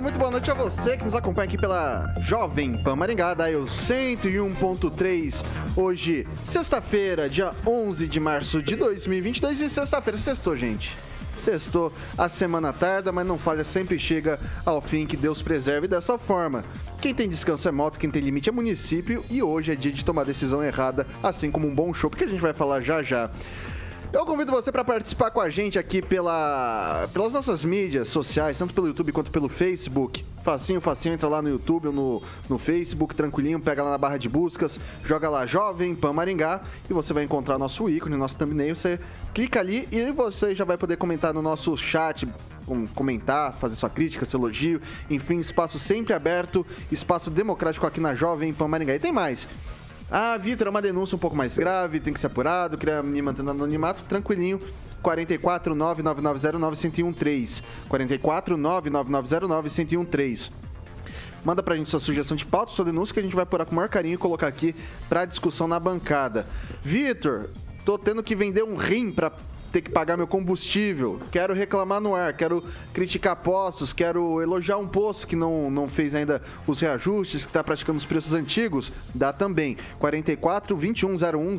muito boa noite a você que nos acompanha aqui pela Jovem Pan Maringá, da Eu 101.3. Hoje, sexta-feira, dia 11 de março de 2022 e sexta-feira, sextou, gente. Sextou, a semana tarda, mas não falha, sempre chega ao fim, que Deus preserve dessa forma. Quem tem descanso é moto, quem tem limite é município e hoje é dia de tomar decisão errada, assim como um bom show, porque a gente vai falar já já. Eu convido você para participar com a gente aqui pela, pelas nossas mídias sociais, tanto pelo YouTube quanto pelo Facebook. Facinho, facinho, entra lá no YouTube ou no, no Facebook, tranquilinho, pega lá na barra de buscas, joga lá Jovem Pan Maringá e você vai encontrar nosso ícone, nosso thumbnail. Você clica ali e você já vai poder comentar no nosso chat, comentar, fazer sua crítica, seu elogio, enfim, espaço sempre aberto, espaço democrático aqui na Jovem Pan Maringá. E tem mais. Ah, Vitor, é uma denúncia um pouco mais grave, tem que ser apurado, queria me manter no anonimato, tranquilinho. 44 99909 1013. 44 99909 1013. Manda pra gente sua sugestão de pauta, sua denúncia, que a gente vai apurar com o maior carinho e colocar aqui pra discussão na bancada. Vitor, tô tendo que vender um rim pra ter que pagar meu combustível, quero reclamar no ar, quero criticar postos, quero elogiar um posto que não, não fez ainda os reajustes, que está praticando os preços antigos, dá também. 44 2101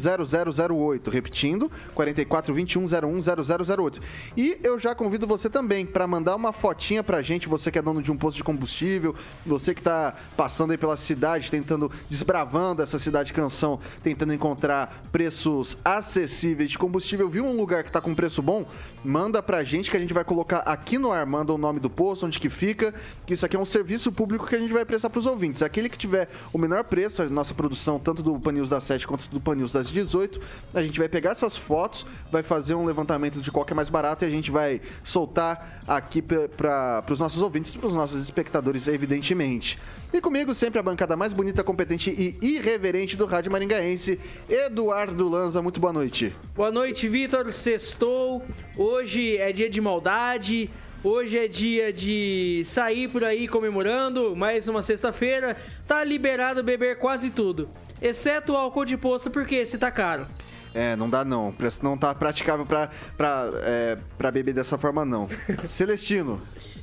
0008. Repetindo, 44 2101 0008. E eu já convido você também para mandar uma fotinha pra gente, você que é dono de um posto de combustível, você que está passando aí pela cidade, tentando, desbravando essa cidade canção, tentando encontrar preços acessíveis de combustível, viu um lugar que está com preço bom, manda pra gente que a gente vai colocar aqui no ar, manda o nome do posto, onde que fica, que isso aqui é um serviço público que a gente vai prestar pros ouvintes. Aquele que tiver o menor preço, a nossa produção, tanto do Pan News das 7 quanto do Pan News das 18, a gente vai pegar essas fotos, vai fazer um levantamento de qual que é mais barato e a gente vai soltar aqui para os nossos ouvintes, para os nossos espectadores, evidentemente. E comigo sempre a bancada mais bonita, competente e irreverente do Rádio Maringaense, Eduardo Lanza. Muito boa noite. Boa noite, Vitor. Sextou. Hoje é dia de maldade. Hoje é dia de sair por aí comemorando. Mais uma sexta-feira. Tá liberado beber quase tudo. Exceto o álcool de posto, porque esse tá caro. É, não dá não. O preço não tá praticável pra, pra, é, pra beber dessa forma, não. Celestino.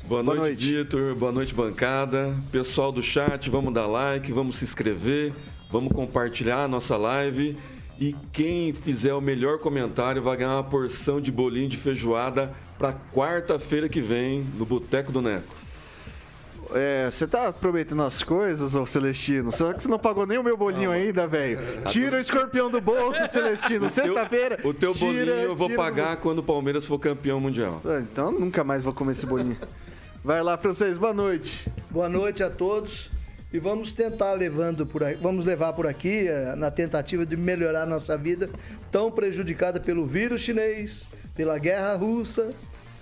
Boa, Boa noite, noite, Vitor. Boa noite, bancada. Pessoal do chat, vamos dar like, vamos se inscrever, vamos compartilhar a nossa live. E quem fizer o melhor comentário vai ganhar uma porção de bolinho de feijoada para quarta-feira que vem no Boteco do Neco. É, você tá prometendo as coisas, ô Celestino? Será que você não pagou nem o meu bolinho ainda, velho? Tira o escorpião do bolso, Celestino. Sexta-feira. O teu tira, bolinho eu vou pagar quando o Palmeiras for campeão mundial. Ah, então nunca mais vou comer esse bolinho. Vai lá, vocês. Boa noite. Boa noite a todos. E vamos tentar levando por aqui, vamos levar por aqui eh, na tentativa de melhorar nossa vida tão prejudicada pelo vírus chinês, pela guerra russa.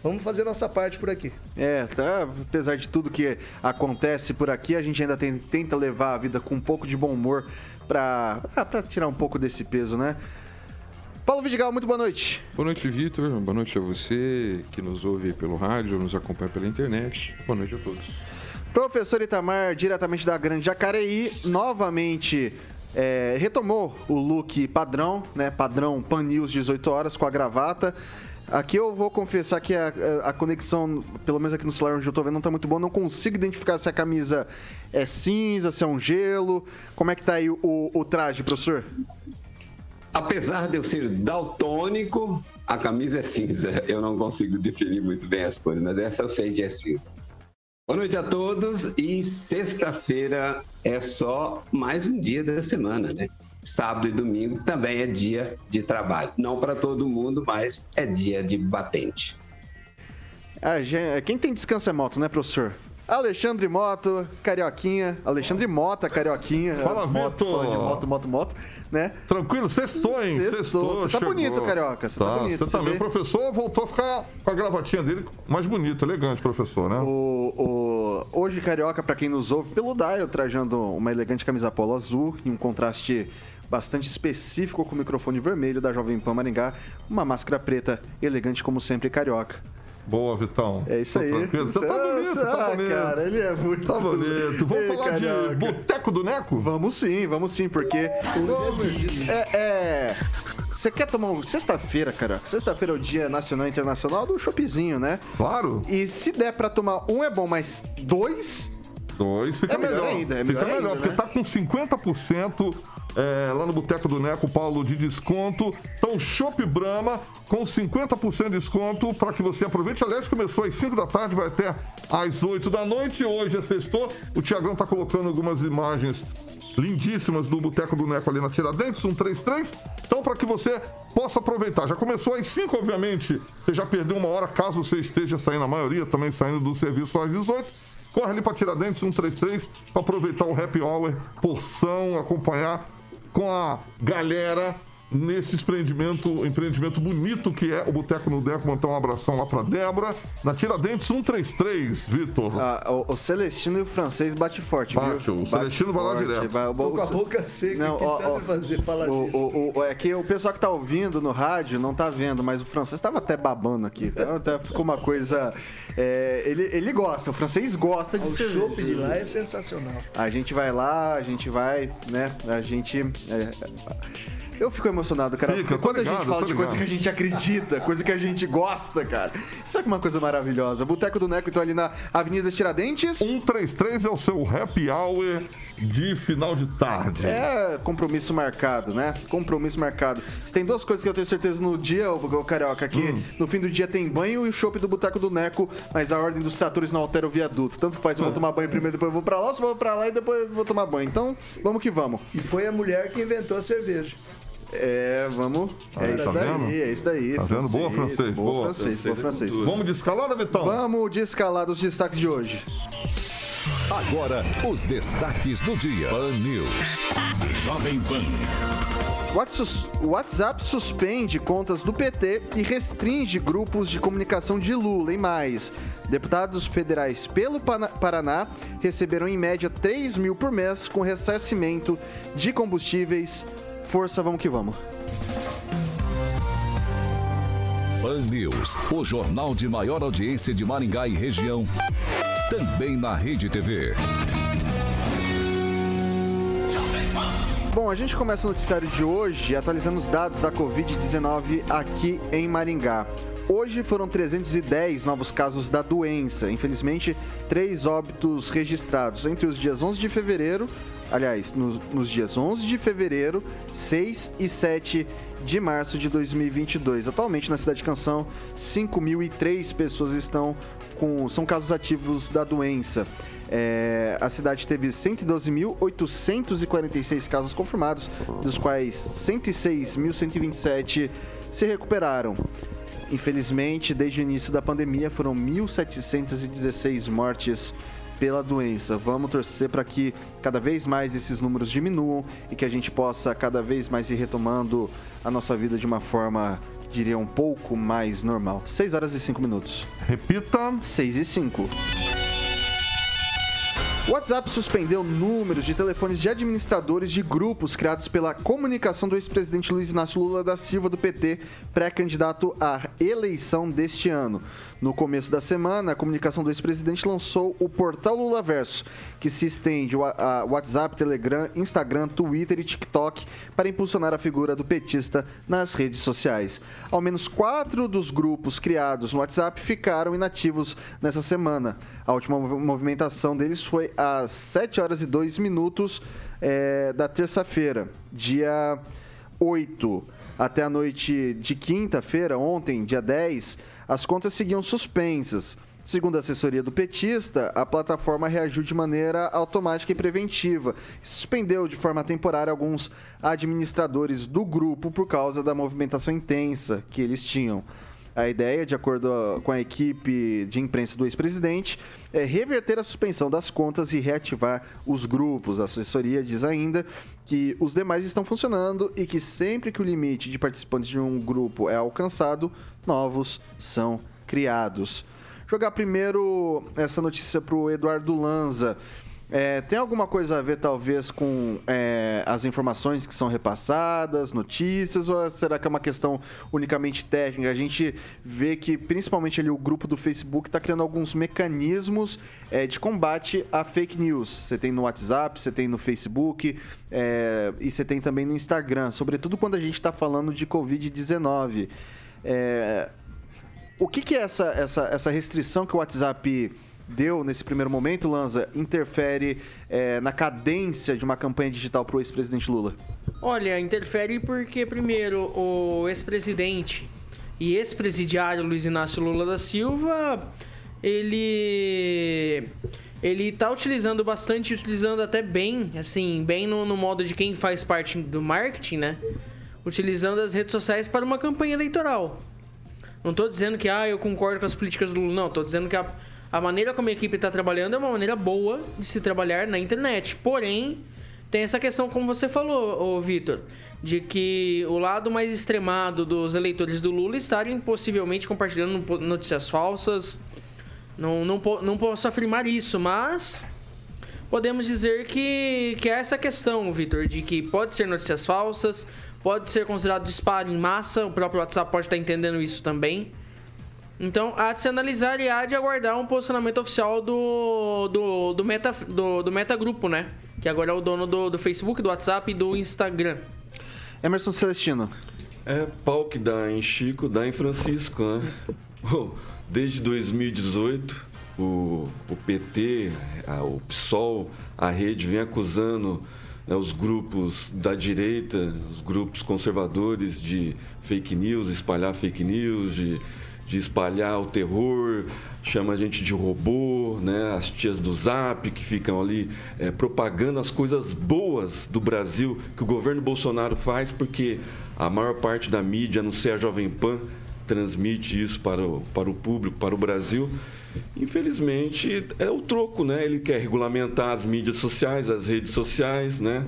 Vamos fazer nossa parte por aqui. É, tá, apesar de tudo que acontece por aqui, a gente ainda tem, tenta levar a vida com um pouco de bom humor para tirar um pouco desse peso, né? Paulo Vidigal, muito boa noite. Boa noite, Vitor. Boa noite a você que nos ouve pelo rádio, nos acompanha pela internet. Boa noite a todos. Professor Itamar, diretamente da Grande Jacareí, novamente é, retomou o look padrão, né? Padrão Pan News 18 horas com a gravata. Aqui eu vou confessar que a, a, conexão, pelo menos aqui no celular onde eu tô vendo, não tá muito boa. Não consigo identificar se a camisa é cinza, se é um gelo. Como é que tá aí o, o traje, professor? Apesar de eu ser daltônico, a camisa é cinza. Eu não consigo definir muito bem as cores, mas essa eu sei que é cinza. Boa noite a todos e sexta-feira é só mais um dia da semana, né? Sábado e domingo também é dia de trabalho. Não para todo mundo, mas é dia de batente. Ah, quem tem descanso é moto, né, professor? Alexandre Moto, Carioquinha. Alexandre Mota, Carioquinha. Fala, moto, Vitor. falando de moto, moto, moto, né? Tranquilo, sextou, hein? Sextou. Você tá chegou. bonito, Carioca, você tá bonito, Você também. vê? O professor voltou a ficar com a gravatinha dele mais bonito, elegante, professor, né? O, o- hoje, Carioca, pra quem nos ouve pelo Dial, trajando uma elegante camisa polo azul e um contraste bastante específico com o microfone vermelho da Jovem Pan Maringá, uma máscara preta, elegante como sempre, Carioca. Boa, Vitão. É isso aí. tranquilo. Você tá bonito, tá ah, bonito. cara, ele é muito Tá bonito. Vamos Ei, falar de Boteco do Neco? Vamos sim, vamos sim, porque. É. é... Você quer tomar um. Sexta-feira, cara. Sexta-feira é o Dia Nacional e Internacional do Choppzinho, né? Claro. E se der pra tomar um é bom, mas dois. Dois fica É melhor melhor. ainda, é fica melhor melhor, ainda, porque né? tá com 50% é, lá no Boteco do Neco, Paulo, de desconto. Então, Chopp Brahma com 50% de desconto para que você aproveite. Aliás, começou às 5 da tarde, vai até às 8 da noite. Hoje é sextou. O Tiagão tá colocando algumas imagens lindíssimas do Boteco do Neco ali na Tiradentes, 133. Então, para que você possa aproveitar. Já começou às 5, obviamente. Você já perdeu uma hora, caso você esteja saindo, a maioria também saindo do serviço às 18. Corre ali para Tiradentes 133 para aproveitar o happy hour, porção, acompanhar com a galera nesse empreendimento, empreendimento bonito que é o Boteco no Deco. Mandar um abração lá para Débora. Na Tiradentes 133, Vitor. Ah, o, o Celestino e o francês bate forte, Bate, viu? o Celestino vai lá forte, direto. vai- o- com a o- boca seca, Não, que ó, ó, fazer falar o, disso. o, o- é que o pessoal que tá ouvindo no rádio não tá vendo, mas o francês tava até babando aqui. Então, tá- ficou uma coisa. é, ele, ele gosta, o francês gosta de O ser. chopp de lá é sensacional. A gente vai lá, a gente vai, né? A gente. é, eu fico emocionado, cara. Fica, quando a gente ligado, fala de coisa que ligado. a gente acredita, coisa que a gente gosta, cara. Isso é uma coisa maravilhosa. Boteco do Neco, então, ali na Avenida Tiradentes. 133 é o seu happy hour de final de tarde. É compromisso marcado, né? Compromisso marcado. Se tem duas coisas que eu tenho certeza no dia, ô, Carioca, que Hum. no fim do dia tem banho e o chopp do Boteco do Neco, mas a ordem dos tratores não altera o viaduto. Tanto faz, eu vou tomar banho primeiro, depois eu vou pra lá, ou se eu vou pra lá e depois eu vou tomar banho. Então, vamos que vamos. E foi a mulher que inventou a cerveja. É, vamos. É Aí, isso tá daí, é isso daí. Tá vendo? Boa, francês, Boa, boa. francês, boa, francês. Vamos de escalada, Vitão? Vamos de escalar dos destaques de hoje. Agora, os destaques do dia. Pan News. Jovem Pan. WhatsApp suspende contas do PT e restringe grupos de comunicação de Lula e mais. Deputados federais pelo Paraná receberam em média 3 mil por mês com ressarcimento de combustíveis. Força, vamos que vamos. Pan News, o jornal de maior audiência de Maringá e região. Também na Rede TV. Bom, a gente começa o noticiário de hoje atualizando os dados da Covid-19 aqui em Maringá. Hoje foram 310 novos casos da doença. Infelizmente, três óbitos registrados entre os dias 11 de fevereiro, aliás, nos, nos dias 11 de fevereiro, 6 e 7 de março de 2022. Atualmente, na cidade de Canção, 5.003 pessoas estão com são casos ativos da doença. É, a cidade teve 112.846 casos confirmados, dos quais 106.127 se recuperaram. Infelizmente, desde o início da pandemia, foram 1.716 mortes pela doença. Vamos torcer para que cada vez mais esses números diminuam e que a gente possa cada vez mais ir retomando a nossa vida de uma forma, diria, um pouco mais normal. 6 horas e 5 minutos. Repita. 6 e 5. O WhatsApp suspendeu números de telefones de administradores de grupos criados pela comunicação do ex-presidente Luiz Inácio Lula da Silva do PT, pré-candidato à eleição deste ano. No começo da semana, a comunicação do ex-presidente lançou o portal Lula Verso, que se estende a WhatsApp, Telegram, Instagram, Twitter e TikTok para impulsionar a figura do petista nas redes sociais. Ao menos quatro dos grupos criados no WhatsApp ficaram inativos nessa semana. A última mov- movimentação deles foi às 7 horas e 2 minutos eh, da terça-feira, dia 8. Até a noite de quinta-feira, ontem, dia 10, as contas seguiam suspensas. Segundo a assessoria do petista, a plataforma reagiu de maneira automática e preventiva. Suspendeu de forma temporária alguns administradores do grupo por causa da movimentação intensa que eles tinham. A ideia, de acordo com a equipe de imprensa do ex-presidente, é reverter a suspensão das contas e reativar os grupos. A assessoria diz ainda que os demais estão funcionando e que sempre que o limite de participantes de um grupo é alcançado, novos são criados. Jogar primeiro essa notícia para o Eduardo Lanza. É, tem alguma coisa a ver, talvez, com é, as informações que são repassadas, notícias, ou será que é uma questão unicamente técnica? A gente vê que, principalmente ali, o grupo do Facebook está criando alguns mecanismos é, de combate a fake news. Você tem no WhatsApp, você tem no Facebook é, e você tem também no Instagram, sobretudo quando a gente está falando de Covid-19. É, o que, que é essa, essa, essa restrição que o WhatsApp deu nesse primeiro momento, Lanza, interfere é, na cadência de uma campanha digital para o ex-presidente Lula? Olha, interfere porque, primeiro, o ex-presidente e ex-presidiário Luiz Inácio Lula da Silva, ele ele tá utilizando bastante, utilizando até bem, assim, bem no, no modo de quem faz parte do marketing, né? Utilizando as redes sociais para uma campanha eleitoral. Não estou dizendo que ah, eu concordo com as políticas do Lula, não. Estou dizendo que a, a maneira como a equipe está trabalhando é uma maneira boa de se trabalhar na internet. Porém, tem essa questão, como você falou, Vitor, de que o lado mais extremado dos eleitores do Lula estarem possivelmente compartilhando notícias falsas. Não, não, não posso afirmar isso, mas podemos dizer que, que é essa questão, Vitor, de que pode ser notícias falsas, pode ser considerado disparo em massa, o próprio WhatsApp pode estar entendendo isso também. Então, há de se analisar e há de aguardar um posicionamento oficial do, do, do, meta, do, do meta Grupo, né? Que agora é o dono do, do Facebook, do WhatsApp e do Instagram. Emerson Celestino. É pau que dá em Chico, dá em Francisco, né? Desde 2018, o, o PT, a, o PSOL, a rede vem acusando né, os grupos da direita, os grupos conservadores de fake news, espalhar fake news, de, de espalhar o terror, chama a gente de robô, né? as tias do Zap que ficam ali é, propagando as coisas boas do Brasil que o governo Bolsonaro faz, porque a maior parte da mídia, a não ser a Jovem Pan, transmite isso para o, para o público, para o Brasil. Infelizmente, é o troco, né? Ele quer regulamentar as mídias sociais, as redes sociais, né?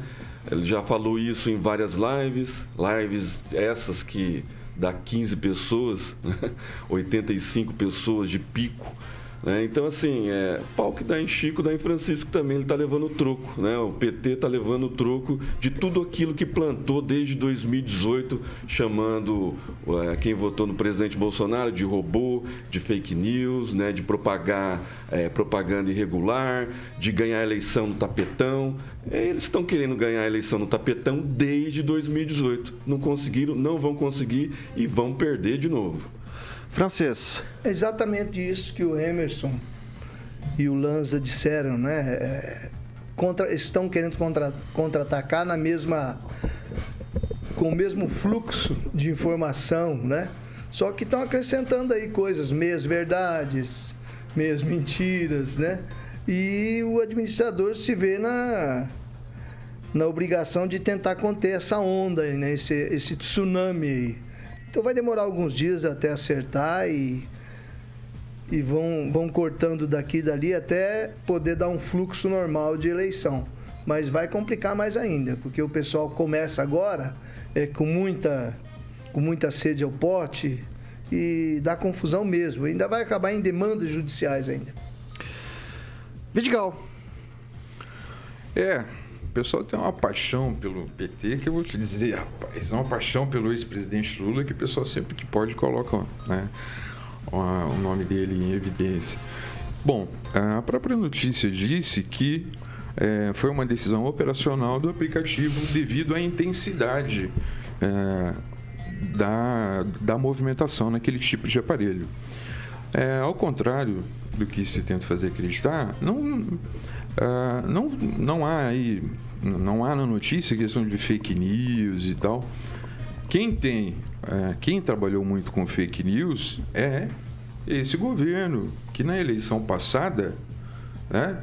Ele já falou isso em várias lives, lives essas que dá 15 pessoas, 85 pessoas de pico. Né? Então, assim, é, pau que dá em Chico, dá em Francisco também, ele está levando o troco. Né? O PT está levando o troco de tudo aquilo que plantou desde 2018, chamando é, quem votou no presidente Bolsonaro de robô, de fake news, né? de propagar é, propaganda irregular, de ganhar a eleição no tapetão. É, eles estão querendo ganhar a eleição no tapetão desde 2018. Não conseguiram, não vão conseguir e vão perder de novo. Francês. É exatamente isso que o Emerson e o Lanza disseram, né? É, contra, estão querendo contra, contra-atacar na mesma com o mesmo fluxo de informação, né? Só que estão acrescentando aí coisas, meias verdades, meias mentiras, né? E o administrador se vê na, na obrigação de tentar conter essa onda, né? esse, esse tsunami aí. Então vai demorar alguns dias até acertar e, e vão, vão cortando daqui e dali até poder dar um fluxo normal de eleição. Mas vai complicar mais ainda, porque o pessoal começa agora é, com, muita, com muita sede ao pote e dá confusão mesmo. Ainda vai acabar em demandas judiciais ainda. Vidigal. É, pessoal tem uma paixão pelo PT que eu vou te dizer, rapaz, é uma paixão pelo ex-presidente Lula que o pessoal sempre que pode coloca né, o nome dele em evidência. Bom, a própria notícia disse que é, foi uma decisão operacional do aplicativo devido à intensidade é, da, da movimentação naquele tipo de aparelho. É, ao contrário do que se tenta fazer acreditar, não Uh, não, não há aí, não há na notícia questão de fake news e tal. Quem tem, uh, quem trabalhou muito com fake news é esse governo, que na eleição passada né,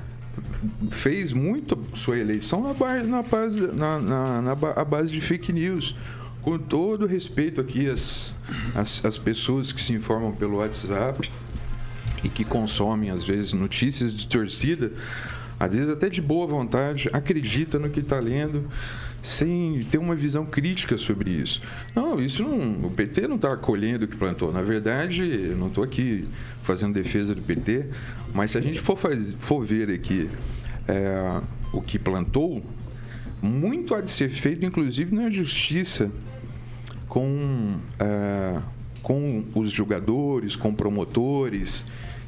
fez muito sua eleição na base, na base, na, na, na, base de fake news com todo respeito aqui às, às, às pessoas que se informam pelo WhatsApp e que consomem, às vezes, notícias distorcidas, às vezes até de boa vontade, acredita no que está lendo, sem ter uma visão crítica sobre isso. Não, isso não. O PT não está acolhendo o que plantou. Na verdade, eu não estou aqui fazendo defesa do PT, mas se a gente for, faz, for ver aqui é, o que plantou, muito há de ser feito, inclusive na justiça, com, é, com os jogadores, com promotores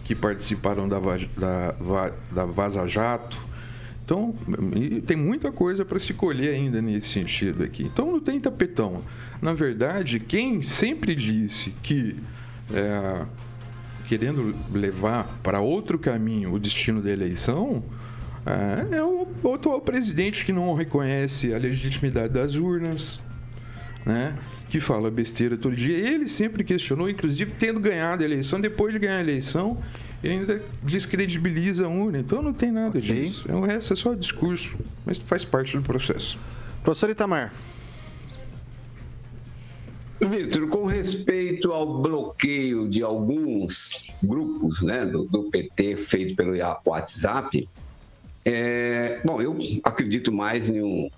que participaram da, da, da Vaza Jato então, tem muita coisa para se colher ainda nesse sentido aqui. Então, não tem tapetão. Na verdade, quem sempre disse que, é, querendo levar para outro caminho o destino da eleição, é, é o, atual presidente que não reconhece a legitimidade das urnas, né? que fala besteira todo dia. Ele sempre questionou, inclusive tendo ganhado a eleição, depois de ganhar a eleição, ele ainda descredibiliza a urna. Então não tem nada okay. disso. O resto é só discurso, mas faz parte do processo. Professor Itamar. Vitor, com respeito ao bloqueio de alguns grupos né, do, do PT feito pelo WhatsApp, é, bom, eu acredito mais em um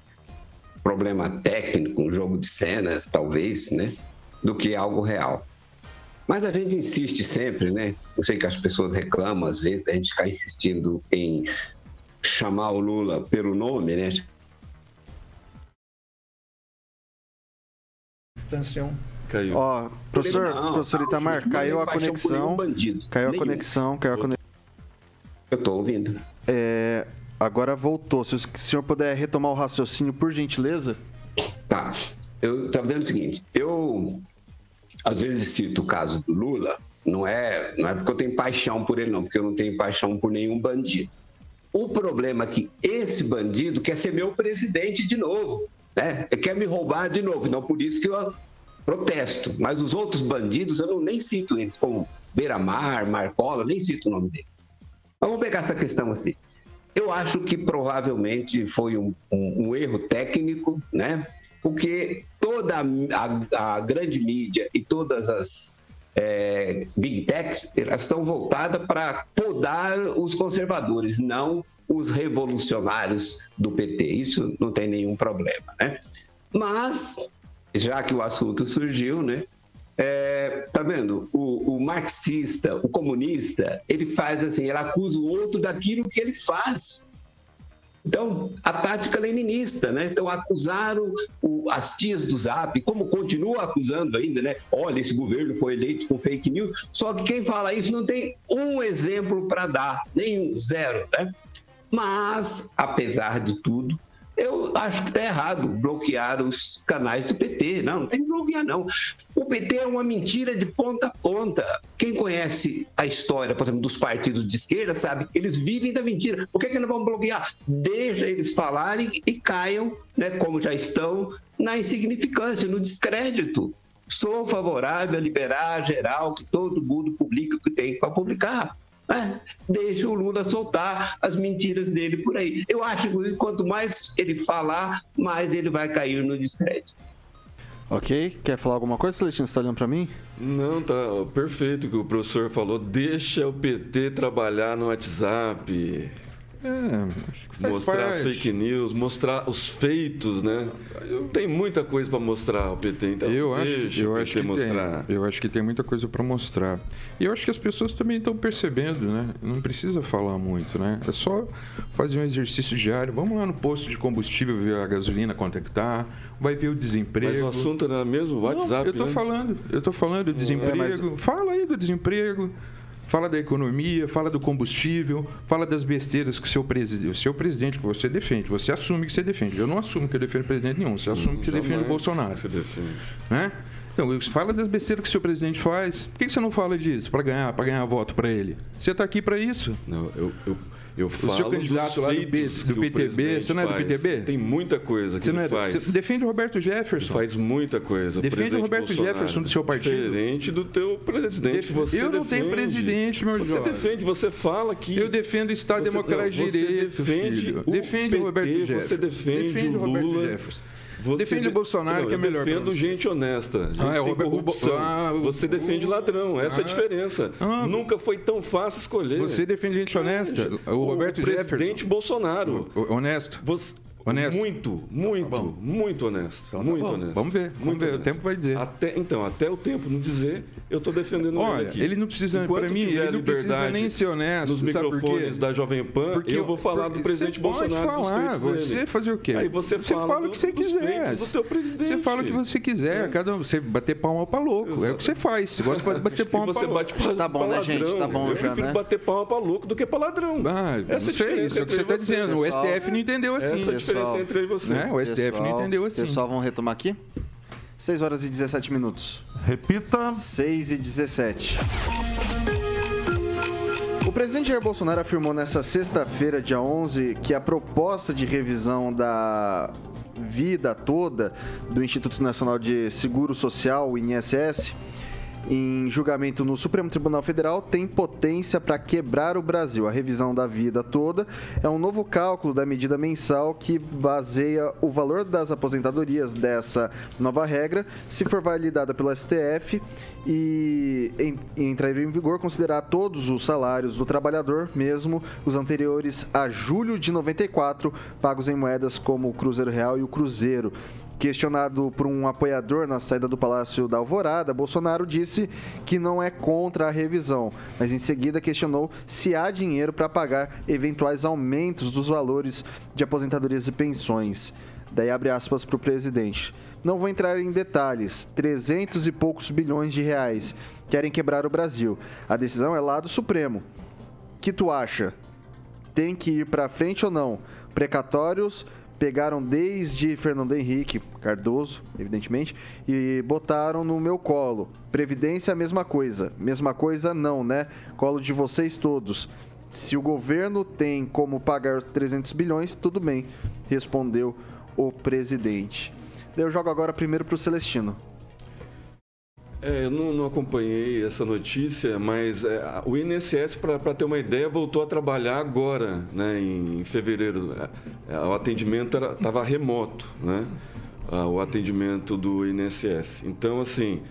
problema técnico, um jogo de cena, talvez, né, do que algo real. Mas a gente insiste sempre, né? Eu sei que as pessoas reclamam, às vezes, a gente fica insistindo em chamar o Lula pelo nome, né? Atenção. Caiu. Ó, professor, não, professor Itamar, não, caiu a conexão. Caiu a conexão, caiu a conexão. Eu tô ouvindo. É, agora voltou. Se o senhor puder retomar o raciocínio, por gentileza. Tá. Eu estava dizendo o seguinte: eu às vezes cito o caso do Lula, não é, não é porque eu tenho paixão por ele, não, porque eu não tenho paixão por nenhum bandido. O problema é que esse bandido quer ser meu presidente de novo, né? Ele quer me roubar de novo, então por isso que eu protesto. Mas os outros bandidos, eu não, nem cito eles, como Beira-Mar, Marcola, nem cito o nome deles. Mas vamos pegar essa questão assim. Eu acho que provavelmente foi um, um, um erro técnico, né? porque toda a, a grande mídia e todas as é, big techs elas estão voltadas para podar os conservadores, não os revolucionários do PT. Isso não tem nenhum problema, né? Mas, já que o assunto surgiu, né? É, tá vendo? O, o, marxista, o comunista, ele faz assim, ele acusa o outro daquilo que ele faz. Então, a tática leninista, né? Então, acusaram o, as tias do Zap, como continua acusando ainda, né? Olha, esse governo foi eleito com fake news. Só que quem fala isso não tem um exemplo para dar, nenhum, zero, né? Mas, apesar de tudo, eu acho que está errado bloquear os canais do PT. Não, não tem que bloquear, não. O PT é uma mentira de ponta a ponta. Quem conhece a história, por exemplo, dos partidos de esquerda, sabe eles vivem da mentira. Por que, que não vão bloquear? Deixa eles falarem e caiam, né, como já estão, na insignificância, no descrédito. Sou favorável a liberar geral, que todo mundo publique o que tem para publicar. Deixa o Lula soltar as mentiras dele por aí. Eu acho que quanto mais ele falar, mais ele vai cair no descrédito. Ok, quer falar alguma coisa, Celestino? Você está olhando para mim? Não, tá perfeito o que o professor falou. Deixa o PT trabalhar no WhatsApp. É, mostrar parte. as fake news, mostrar os feitos, né? Tem muita coisa para mostrar o PT, então eu acho, eu acho que mostrar. Tem, eu acho que tem muita coisa para mostrar. E eu acho que as pessoas também estão percebendo, né? Não precisa falar muito, né? É só fazer um exercício diário. Vamos lá no posto de combustível ver a gasolina quanto é que tá, vai ver o desemprego. Mas o assunto era mesmo o WhatsApp, Não, eu tô né? falando, eu tô falando do desemprego. É, mas... Fala aí do desemprego fala da economia, fala do combustível, fala das besteiras que o seu presidente, o seu presidente que você defende, você assume que você defende. Eu não assumo que eu defendo presidente nenhum, você assume que você defende o Bolsonaro. Você defende. Né? Então, fala das besteiras que o seu presidente faz. Por que você não fala disso? Para ganhar, para ganhar voto para ele. Você está aqui para isso. Não, eu, eu eu falo o seu candidato lá do, P, do PTB, você não é do PTB? Tem muita coisa que você não é, faz. Você defende o Roberto Jefferson. Faz muita coisa. Defende o Roberto Bolsonaro, Jefferson do seu partido. Diferente do teu presidente. Def você eu não defende. tenho presidente, meu Você jovem. defende, você fala que... Eu defendo o Estado Democrático de Direito, defende filho. O defende PT, o Roberto Jefferson. Você defende, defende o Lula. Roberto Jefferson. Você defende de- o Bolsonaro Não, que é eu melhor. pra defendo gente honesta, gente Ah, é, o sem o corrupção. ah, o- você defende ladrão, essa é a Ah. diferença. Ah, Nunca foi tão fácil escolher. Você defende gente honesta. O Roberto presidente Jefferson. Bolsonaro. O- Honesto. Você- Honesto. Muito, muito, Então tá bom. muito honesto. Então tá muito bom. honesto. Vamos ver, vamos Muito ver, o tempo vai dizer. Até, então, até o tempo não dizer, eu estou defendendo Olha, ele aqui. ele não precisa, pra mim, tiver ele não precisa liberdade nem ser honesto, Nos microfones da Jovem Pan, Porque eu vou falar do presidente você pode Bolsonaro falar, Você dele. fazer o quê? Aí você fala o do- que você quiser. Você fala o que você quiser. Cada um, você bater palma pra louco. É o que você faz. Você gosta de bater palma você bate louco. pra, Tá bom, né, gente? Tá bom eu já, prefiro né? bater palma pra louco do que pra ladrão. Ah, Essa é a sei, diferença isso é o que você está você. dizendo. O. STF não entendeu assim. É diferença entre eu e você. Né? O STF não Pessoal, entendeu assim. Pessoal, vamos retomar aqui? 6 horas e 17 minutos. Repita. 6 e 17. O presidente Jair Bolsonaro afirmou nesta sexta-feira, dia 11, que a proposta de revisão da vida toda do Instituto Nacional de Seguro Social, o INSS, em julgamento no Supremo Tribunal Federal, tem potência para quebrar o Brasil. A revisão da vida toda é um novo cálculo da medida mensal que baseia o valor das aposentadorias dessa nova regra, se for validada pelo STF e entrar em vigor, considerar todos os salários do trabalhador, mesmo os anteriores a julho de 94, pagos em moedas como o Cruzeiro Real e o Cruzeiro. Questionado por um apoiador na saída do Palácio da Alvorada, Bolsonaro disse que não é contra a revisão, mas em seguida questionou se há dinheiro para pagar eventuais aumentos dos valores de aposentadorias e pensões. Daí abre aspas para o presidente. Não vou entrar em detalhes. 300 e poucos bilhões de reais. Querem quebrar o Brasil. A decisão é lá do Supremo. que tu acha? Tem que ir para frente ou não? Precatórios pegaram desde Fernando Henrique Cardoso, evidentemente, e botaram no meu colo. Previdência, mesma coisa. Mesma coisa, não, né? Colo de vocês todos. Se o governo tem como pagar 300 bilhões, tudo bem, respondeu o presidente. Eu jogo agora primeiro para o Celestino. É, eu não, não acompanhei essa notícia, mas é, o INSS, para ter uma ideia, voltou a trabalhar agora, né, em fevereiro. É, o atendimento estava remoto, né, o atendimento do INSS. Então, assim,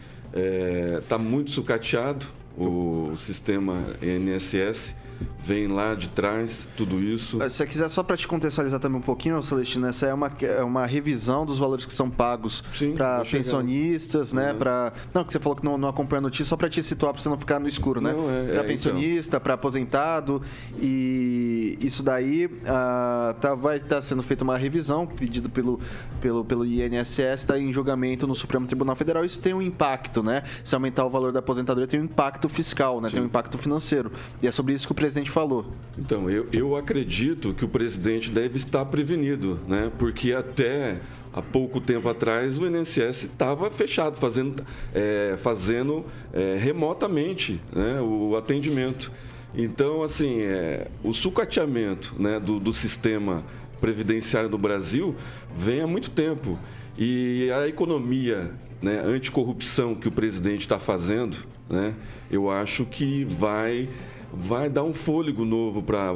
está muito sucateado o sistema INSS, vem lá de trás tudo isso. Se você quiser, só para te contextualizar também um pouquinho, Celestino, essa é uma, é uma revisão dos valores que são pagos Sim, para pensionistas, né? Uhum. Pra... Não, que você falou que não, não acompanha a notícia, só para te situar, para você não ficar no escuro, né? É- para é, pensionista, para aposentado. E isso daí ah, tá, vai estar sendo feita uma revisão, pedido pelo, pelo, pelo INSS, está em julgamento no Supremo Tribunal Federal. Isso tem um impacto, né? Se aumentar o valor da aposentadoria, tem um impacto fiscal, né? Tem um impacto financeiro. E é sobre isso que o presidente falou. Então, eu, eu acredito que o presidente deve estar prevenido, né? Porque até há pouco tempo atrás o INSS estava fechado, fazendo, é, fazendo é, remotamente né, o atendimento. Então, assim, é, o sucateamento né, do, do sistema previdenciário do Brasil vem há muito tempo. E a economia né, anticorrupção que o presidente está fazendo, né, eu acho que vai, vai dar um fôlego novo para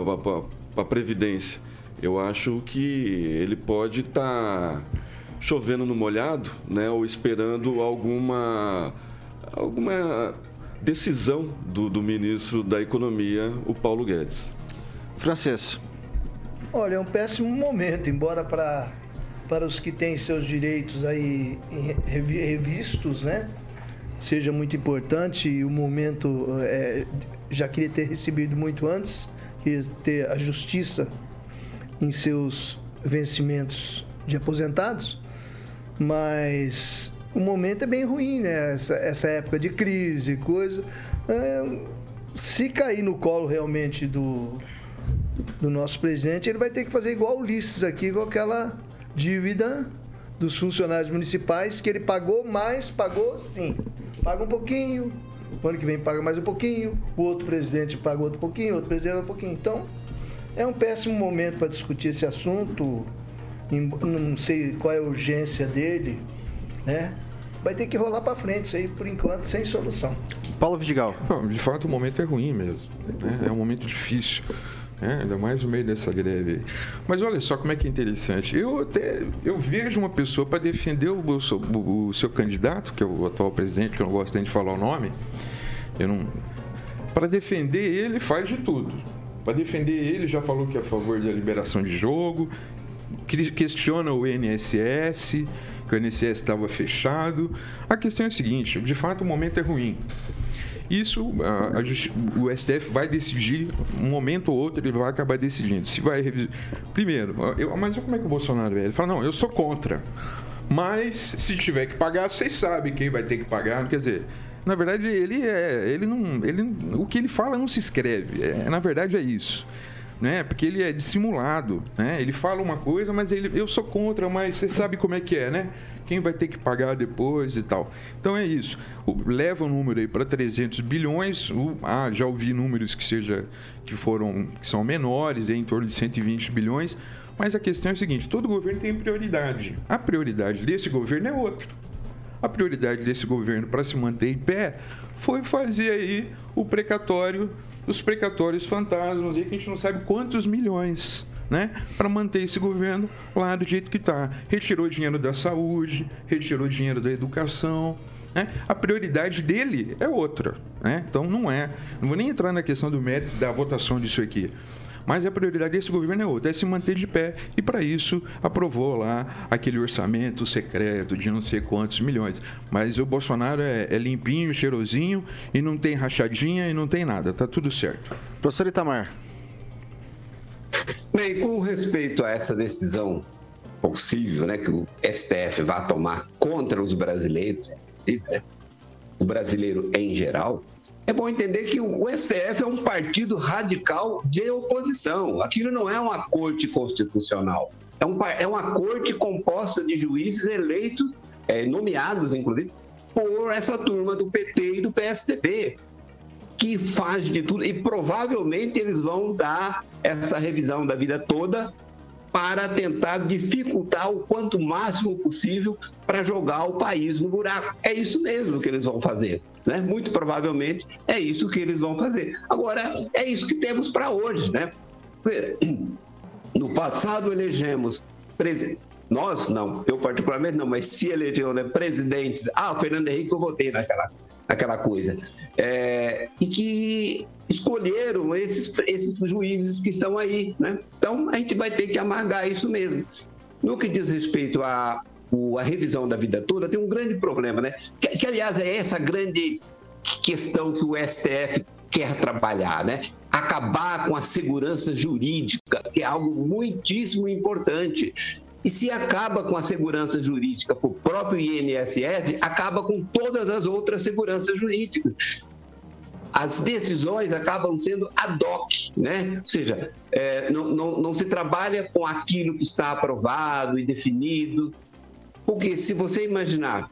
a Previdência. Eu acho que ele pode estar chovendo no molhado, né, ou esperando alguma, alguma decisão do, do ministro da Economia, o Paulo Guedes. Francês. Olha, é um péssimo momento, embora para para os que têm seus direitos aí revi- revistos, né? Seja muito importante e o momento é, já queria ter recebido muito antes, queria ter a justiça em seus vencimentos de aposentados, mas o momento é bem ruim, né? Essa, essa época de crise, coisa. É, se cair no colo realmente do, do nosso presidente, ele vai ter que fazer igual Ulisses aqui com aquela dívida dos funcionários municipais que ele pagou mais, pagou sim. Paga um pouquinho, o ano que vem paga mais um pouquinho, o outro presidente paga outro pouquinho, outro presidente um pouquinho. Então, é um péssimo momento para discutir esse assunto. Não sei qual é a urgência dele, né? Vai ter que rolar para frente isso aí, por enquanto, sem solução. Paulo Vidigal. Não, de fato, o momento é ruim mesmo. né? É um momento difícil. Né? ainda mais no meio dessa greve. Mas olha só como é que é interessante. Eu até eu vejo uma pessoa para defender o, o, o, seu candidato, que é o atual presidente, que eu não gosto nem de falar o nome, eu não. Para defender ele, faz de tudo. Para defender ele, já falou que é a favor da liberação de jogo, questiona o INSS, que o INSS estava fechado. A questão é a seguinte: de fato, o momento é ruim. Isso, a, a, o STF vai decidir, um momento ou outro, ele vai acabar decidindo. Se vai Primeiro, eu, mas como é que o Bolsonaro é? Ele fala: não, eu sou contra. Mas se tiver que pagar, vocês sabem quem vai ter que pagar. Quer dizer, na verdade, ele é. Ele não. Ele, o que ele fala não se escreve. É, na verdade, é isso né? Porque ele é dissimulado, né? Ele fala uma coisa, mas ele, eu sou contra, mas você sabe como é que é, né? Quem vai ter que pagar depois e tal. Então é isso. Leva o número aí para 300 bilhões. Ah, já ouvi números que seja que foram que são menores, em torno de 120 bilhões. Mas a questão é a seguinte: todo governo tem prioridade. A prioridade desse governo é outra. A prioridade desse governo para se manter em pé foi fazer aí o precatório os precatórios fantasmas aí que a gente não sabe quantos milhões. Né, para manter esse governo lá do jeito que está. Retirou dinheiro da saúde, retirou dinheiro da educação. Né? A prioridade dele é outra. Né? Então não é. Não vou nem entrar na questão do mérito da votação disso aqui. Mas a prioridade desse governo é outra, é se manter de pé. E para isso aprovou lá aquele orçamento secreto de não sei quantos milhões. Mas o Bolsonaro é, é limpinho, cheirosinho e não tem rachadinha e não tem nada. Tá tudo certo. Professor Itamar. Bem, com respeito a essa decisão possível, né, que o STF vai tomar contra os brasileiros, né, o brasileiro em geral, é bom entender que o STF é um partido radical de oposição. Aquilo não é uma corte constitucional. É, um, é uma corte composta de juízes eleitos, é, nomeados, inclusive, por essa turma do PT e do PSDB, que faz de tudo. E provavelmente eles vão dar essa revisão da vida toda para tentar dificultar o quanto máximo possível para jogar o país no buraco. É isso mesmo que eles vão fazer. Né? Muito provavelmente é isso que eles vão fazer. Agora, é isso que temos para hoje. Né? No passado, elegemos presidente. Nós não, eu particularmente não, mas se elegeu né, presidentes. Ah, Fernando Henrique, eu votei naquela, naquela coisa. É, e que escolheram esses, esses juízes que estão aí. Né? Então, a gente vai ter que amargar isso mesmo. No que diz respeito o, a revisão da vida toda, tem um grande problema, né? Que, que, aliás, é essa grande questão que o STF quer trabalhar, né? Acabar com a segurança jurídica, que é algo muitíssimo importante. E se acaba com a segurança jurídica para o próprio INSS, acaba com todas as outras seguranças jurídicas as decisões acabam sendo ad hoc, né? Ou seja, é, não, não, não se trabalha com aquilo que está aprovado e definido, porque se você imaginar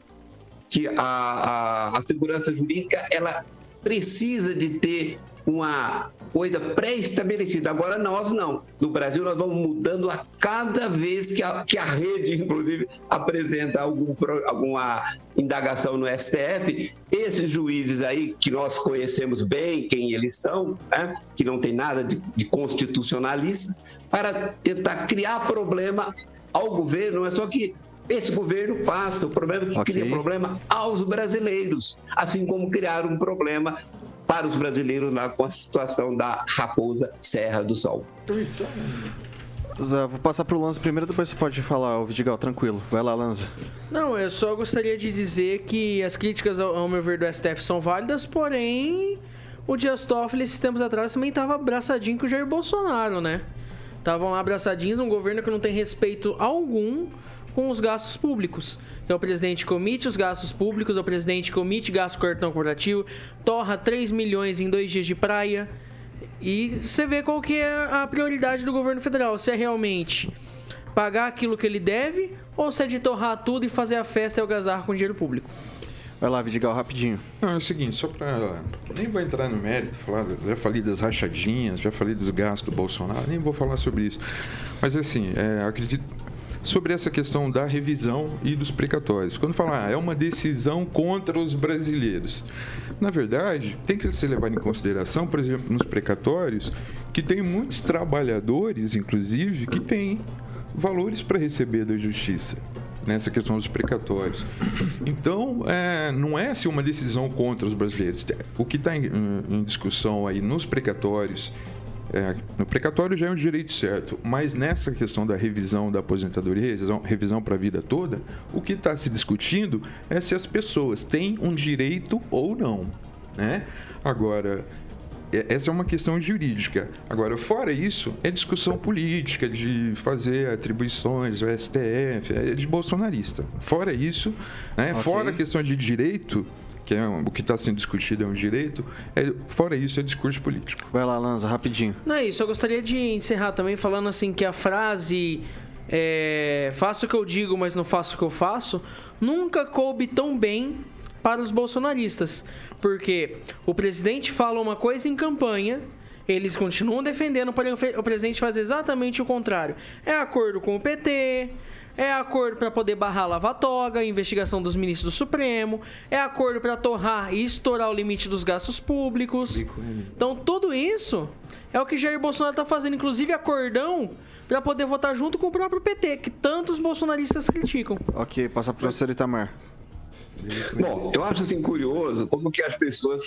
que a, a, a segurança jurídica ela precisa de ter uma coisa pré-estabelecida. Agora nós não. No Brasil nós vamos mudando a cada vez que a, que a rede, inclusive, apresenta algum, alguma indagação no STF. Esses juízes aí, que nós conhecemos bem quem eles são, né? que não tem nada de, de constitucionalistas, para tentar criar problema ao governo. É só que esse governo passa. O problema é que okay. cria problema aos brasileiros, assim como criaram um problema para os brasileiros lá com a situação da raposa Serra do Sol. Zé, vou passar para o Lanza primeiro, depois você pode falar, o Vidigal, tranquilo. Vai lá, Lanza. Não, eu só gostaria de dizer que as críticas, ao, ao meu ver, do STF são válidas, porém, o Dias Toffoli, esses tempos atrás, também estava abraçadinho com o Jair Bolsonaro, né? Estavam lá abraçadinhos num governo que não tem respeito algum com os gastos públicos. Então, o presidente comite os gastos públicos, o presidente comite gasto cartão corporativo, torra 3 milhões em dois dias de praia. E você vê qual que é a prioridade do governo federal. Se é realmente pagar aquilo que ele deve ou se é de torrar tudo e fazer a festa e algazarra com dinheiro público. Vai lá, Vidigal, rapidinho. Não, é o seguinte, só para. Nem vou entrar no mérito, falar, já falei das rachadinhas, já falei dos gastos do Bolsonaro, nem vou falar sobre isso. Mas assim, é, acredito sobre essa questão da revisão e dos precatórios. Quando fala, ah, é uma decisão contra os brasileiros. Na verdade, tem que ser levado em consideração, por exemplo, nos precatórios, que tem muitos trabalhadores, inclusive, que têm valores para receber da justiça nessa questão dos precatórios. Então, é, não é assim, uma decisão contra os brasileiros. O que está em, em, discussão aí nos precatórios, é, no precatório já é um direito certo, mas nessa questão da revisão da aposentadoria, revisão, revisão para a vida toda, o que está se discutindo é se as pessoas têm um direito ou não. Né? Agora, é, essa é uma questão jurídica. Agora, fora isso, é discussão política, de fazer atribuições ao STF, é de bolsonarista. Fora isso, né, okay. fora a questão de direito, que é o que está sendo discutido é um direito, é, fora isso é discurso político. Vai lá, Lanza, rapidinho. Não é isso, eu gostaria de encerrar também falando assim que a frase é, faço o que eu digo, mas não faço o que eu faço, nunca coube tão bem para os bolsonaristas. Porque o presidente fala uma coisa em campanha, eles continuam defendendo para o presidente fazer exatamente o contrário. É acordo com o PT, é acordo para poder barrar a lava-toga, investigação dos ministros do Supremo, é acordo para torrar e estourar o limite dos gastos públicos. Então, tudo isso é o que Jair Bolsonaro está fazendo, inclusive acordão para poder votar junto com o próprio PT, que tantos bolsonaristas criticam. Ok, passa para o professor Itamar. Bom, eu acho assim curioso como que as pessoas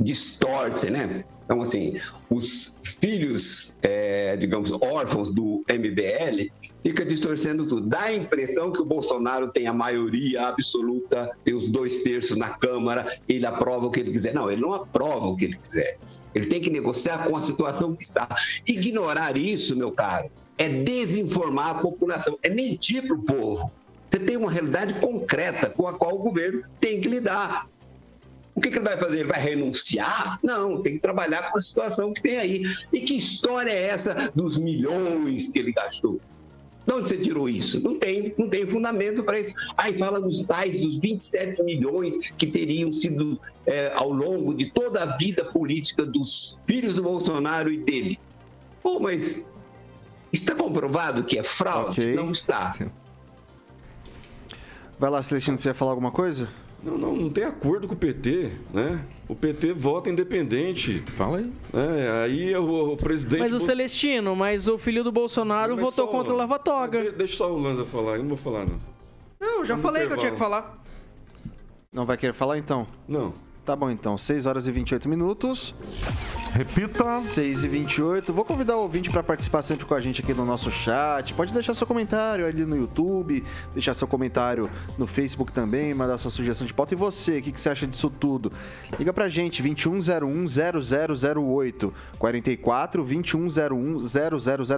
distorcem, né? Então, assim, os filhos, é, digamos, órfãos do MBL fica distorcendo tudo. Dá a impressão que o Bolsonaro tem a maioria absoluta, tem os dois terços na Câmara, ele aprova o que ele quiser. Não, ele não aprova o que ele quiser. Ele tem que negociar com a situação que está. Ignorar isso, meu caro, é desinformar a população, é mentir para o povo. Você tem uma realidade concreta com a qual o governo tem que lidar. O que, que ele vai fazer? Ele vai renunciar? Não, tem que trabalhar com a situação que tem aí. E que história é essa dos milhões que ele gastou? De onde você tirou isso? Não tem, não tem fundamento para isso. Aí fala dos tais dos 27 milhões que teriam sido é, ao longo de toda a vida política dos filhos do Bolsonaro e dele. Pô, mas está comprovado que é fraude? Okay. Não está. Vai lá, Celestino, você ia falar alguma coisa? Não, não, não tem acordo com o PT, né? O PT vota independente. Fala aí. É, aí o, o presidente... Mas o Celestino, mas o filho do Bolsonaro mas votou só, contra a Lava-Toga. Deixa só o Lanza falar, eu não vou falar, não. Não, já Vamos falei que eu tinha que falar. Não vai querer falar, então? Não. Tá bom, então. 6 horas e 28 minutos. Repita. 6 e 28. Vou convidar o ouvinte para participar sempre com a gente aqui no nosso chat. Pode deixar seu comentário ali no YouTube, deixar seu comentário no Facebook também, mandar sua sugestão de pauta. E você, o que, que você acha disso tudo? Liga pra gente, 2101 0008 44 2101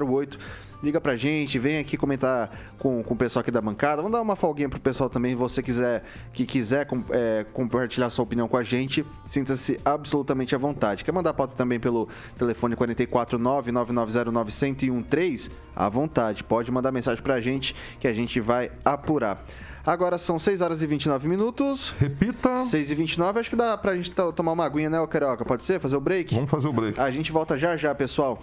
0008 liga pra gente, vem aqui comentar com, com o pessoal aqui da bancada. Vamos dar uma folguinha pro pessoal também, se você quiser, que quiser é, compartilhar sua opinião com a gente, sinta-se absolutamente à vontade. Quer mandar pauta também pelo telefone 449-9909-1013? À vontade, pode mandar mensagem pra gente que a gente vai apurar. Agora são 6 horas e 29 minutos. Repita. 6 e 29, acho que dá pra gente tomar uma aguinha, né, Carioca? Pode ser? Fazer o break? Vamos fazer o break. A gente volta já já, pessoal.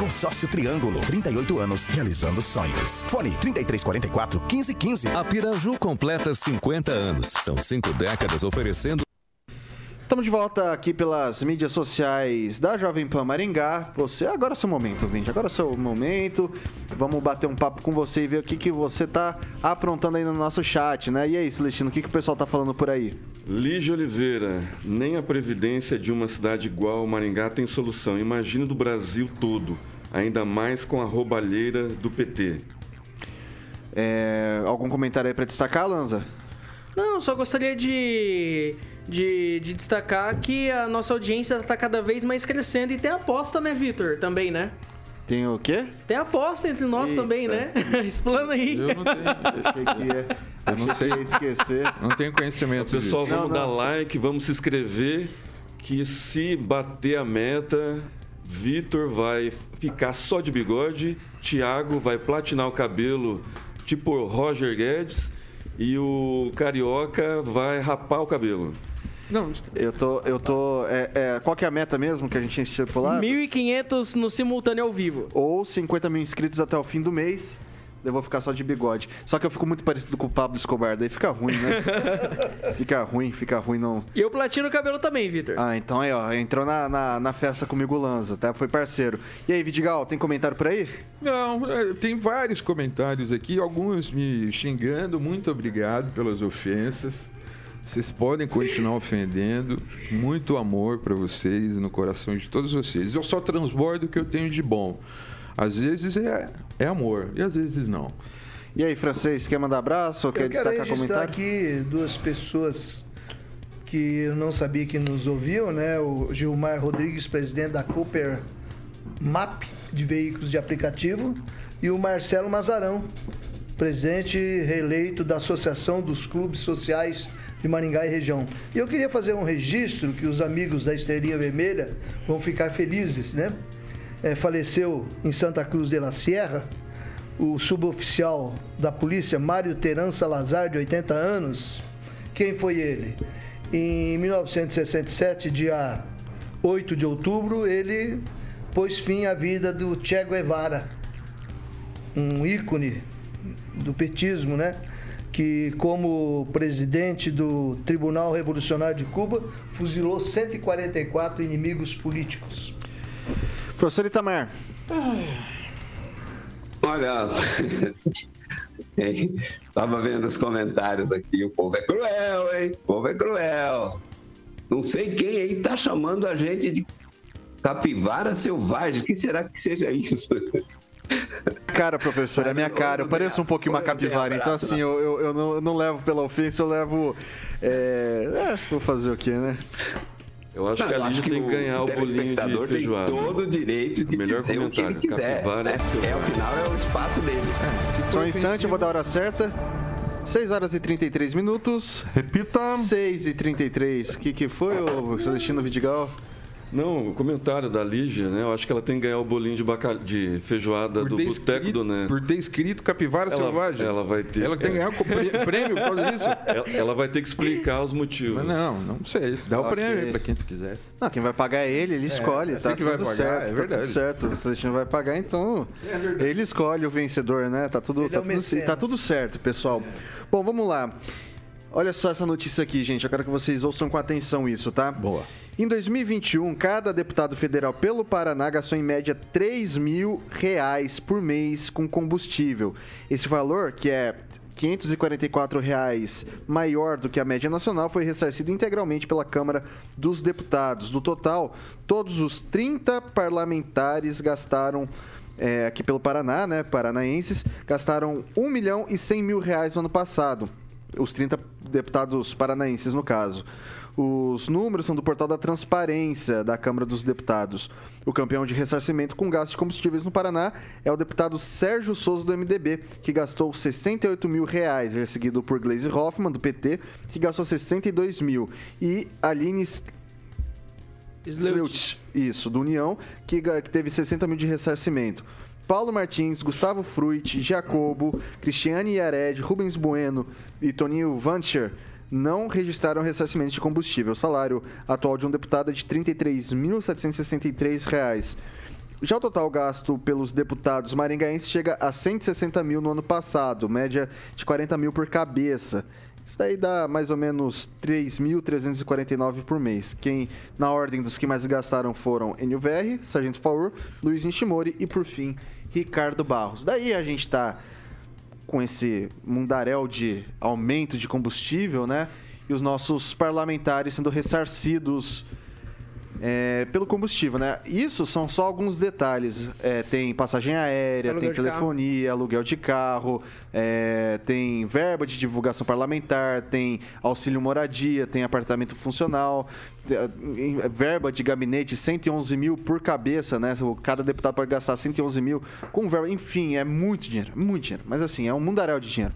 Consórcio Triângulo, 38 anos, realizando sonhos. Fone 3344 1515. A Piraju completa 50 anos. São cinco décadas oferecendo. Estamos de volta aqui pelas mídias sociais da Jovem Pan Maringá. Você, agora é o seu momento, vinte. Agora é o seu momento. Vamos bater um papo com você e ver o que, que você tá aprontando aí no nosso chat, né? E aí, Celestino, o que, que o pessoal tá falando por aí? Lígia Oliveira, nem a previdência de uma cidade igual Maringá tem solução. Imagina do Brasil todo ainda mais com a roubalheira do PT. É, algum comentário aí para destacar, Lanza? Não, só gostaria de, de, de destacar que a nossa audiência está cada vez mais crescendo e tem aposta, né, Vitor? Também, né? Tem o quê? Tem aposta entre nós Eita. também, né? Explana aí. Eu não tenho. Achei que ia, Eu não sei. esquecer. Não tenho conhecimento Pessoal, disso. vamos Não, dar não. like, vamos se inscrever. Que se bater a meta, Vitor vai ficar só de bigode, Thiago vai platinar o cabelo tipo Roger Guedes e o Carioca vai rapar o cabelo. Não, Eu tô. Eu tô. É, é, qual que é a meta mesmo que a gente tinha estipulado? 1.500 no simultâneo ao vivo. Ou 50 mil inscritos até o fim do mês. Eu vou ficar só de bigode. Só que eu fico muito parecido com o Pablo Escobar, daí fica ruim, né? fica ruim, fica ruim não. E eu platino o cabelo também, Vitor. Ah, então aí, ó, entrou na, na, na festa comigo o Lanza, tá? Foi parceiro. E aí, Vidigal, tem comentário por aí? Não, é, tem vários comentários aqui, alguns me xingando. Muito obrigado pelas ofensas. Vocês podem continuar ofendendo. Muito amor para vocês, no coração de todos vocês. Eu só transbordo o que eu tenho de bom. Às vezes é, é amor e às vezes não. E aí, francês, quer mandar abraço ou quer Eu quero destacar registrar comentário? aqui duas pessoas que eu não sabia que nos ouviam, né? O Gilmar Rodrigues, presidente da Cooper MAP, de veículos de aplicativo, e o Marcelo Mazarão, presidente reeleito da Associação dos Clubes Sociais de Maringá e região. E eu queria fazer um registro que os amigos da Estrelinha Vermelha vão ficar felizes, né? É, faleceu em Santa Cruz de la Sierra o suboficial da polícia Mário Teran Salazar, de 80 anos. Quem foi ele? Em 1967, dia 8 de outubro, ele pôs fim à vida do Che Guevara, um ícone do petismo, né? Que, como presidente do Tribunal Revolucionário de Cuba, fuzilou 144 inimigos políticos. Professor Itamar. Olha, tava vendo os comentários aqui, o povo é cruel, hein? O povo é cruel. Não sei quem aí tá chamando a gente de capivara selvagem. O que será que seja isso? Cara, professor, é a minha cara. Eu pareço um pouquinho uma capivara, então assim, eu, eu, eu não, eu não levo pela ofensa, eu levo. É, é, vou fazer o quê, né? Eu acho Não, que a Lígia tem que ganhar o o bolinho de telespectador tem feijoada. todo o direito de Melhor dizer o que ele quiser. capivara Né? É, ao final é o espaço dele. Só um instante, eu vou dar a hora certa. 6 horas e 33 minutos. Repita. 6 e 33. O que, que foi, ô Celestino Vidigal? Não, o comentário da Lígia, né? Eu acho que ela tem que ganhar o bolinho de, baca... de feijoada do ter Boteco do Né. por ter escrito capivara Ela- selvagem. ela vai ter- Ela tem que é. ganhar o prêmio por causa disso. Ela, ela vai ter que explicar os motivos. Mas não, não sei. Dá o prêmio pra quem tu quiser. Não, quem vai pagar é ele, ele escolhe. é tá você que vai pagar, certo, é tá verdade. tudo certo. O Celestino vai pagar, então ele escolhe o vencedor, né? Tá tudo, Ele tá, é tudo, tá tudo certo, pessoal. Bom, vamos lá. Olha só essa notícia aqui, gente. Eu quero que vocês ouçam com atenção isso, tá? Boa. Em 2021, cada deputado federal pelo Paraná gastou em média 3 mil reais por mês com combustível. Esse valor, que é 544 reais maior do que a média nacional, foi ressarcido integralmente pela Câmara dos Deputados. Do total, todos os 30 parlamentares gastaram é, aqui pelo Paraná, né, paranaenses, gastaram 1 milhão e 100 mil reais no ano passado. Os 30 deputados paranaenses, no caso. Os números são do portal da Transparência da Câmara dos Deputados. O campeão de ressarcimento com gastos de combustíveis no Paraná é o deputado Sérgio Souza do MDB, que gastou 68 mil reais. Ele é seguido por Gleisi Hoffmann, do PT, que gastou 62 mil. E Aline Sleut, isso, do União, que, que teve 60 mil de ressarcimento. Paulo Martins, Gustavo Fruit, Jacobo, Cristiane Yared, Rubens Bueno e Toninho Vancher não registraram ressarcimento de combustível. O salário atual de um deputado é de 33.763 reais. Já o total gasto pelos deputados maringaenses chega a 160 mil no ano passado, média de 40 mil por cabeça. Isso daí dá mais ou menos 3.349 por mês. Quem, na ordem dos que mais gastaram foram Enio VR, Sargento Faur, Luiz Nishimori e, por fim, Ricardo Barros. Daí a gente tá com esse mundaréu de aumento de combustível, né? E os nossos parlamentares sendo ressarcidos é, pelo combustível, né? Isso são só alguns detalhes. É, tem passagem aérea, Aluguel tem de telefonia, aluguel de carro, é, tem verba de divulgação parlamentar, tem auxílio moradia, tem apartamento funcional, verba de gabinete 111 mil por cabeça, né? Cada deputado pode gastar 111 mil com verba. Enfim, é muito dinheiro, muito dinheiro. Mas assim, é um mundaréu de dinheiro.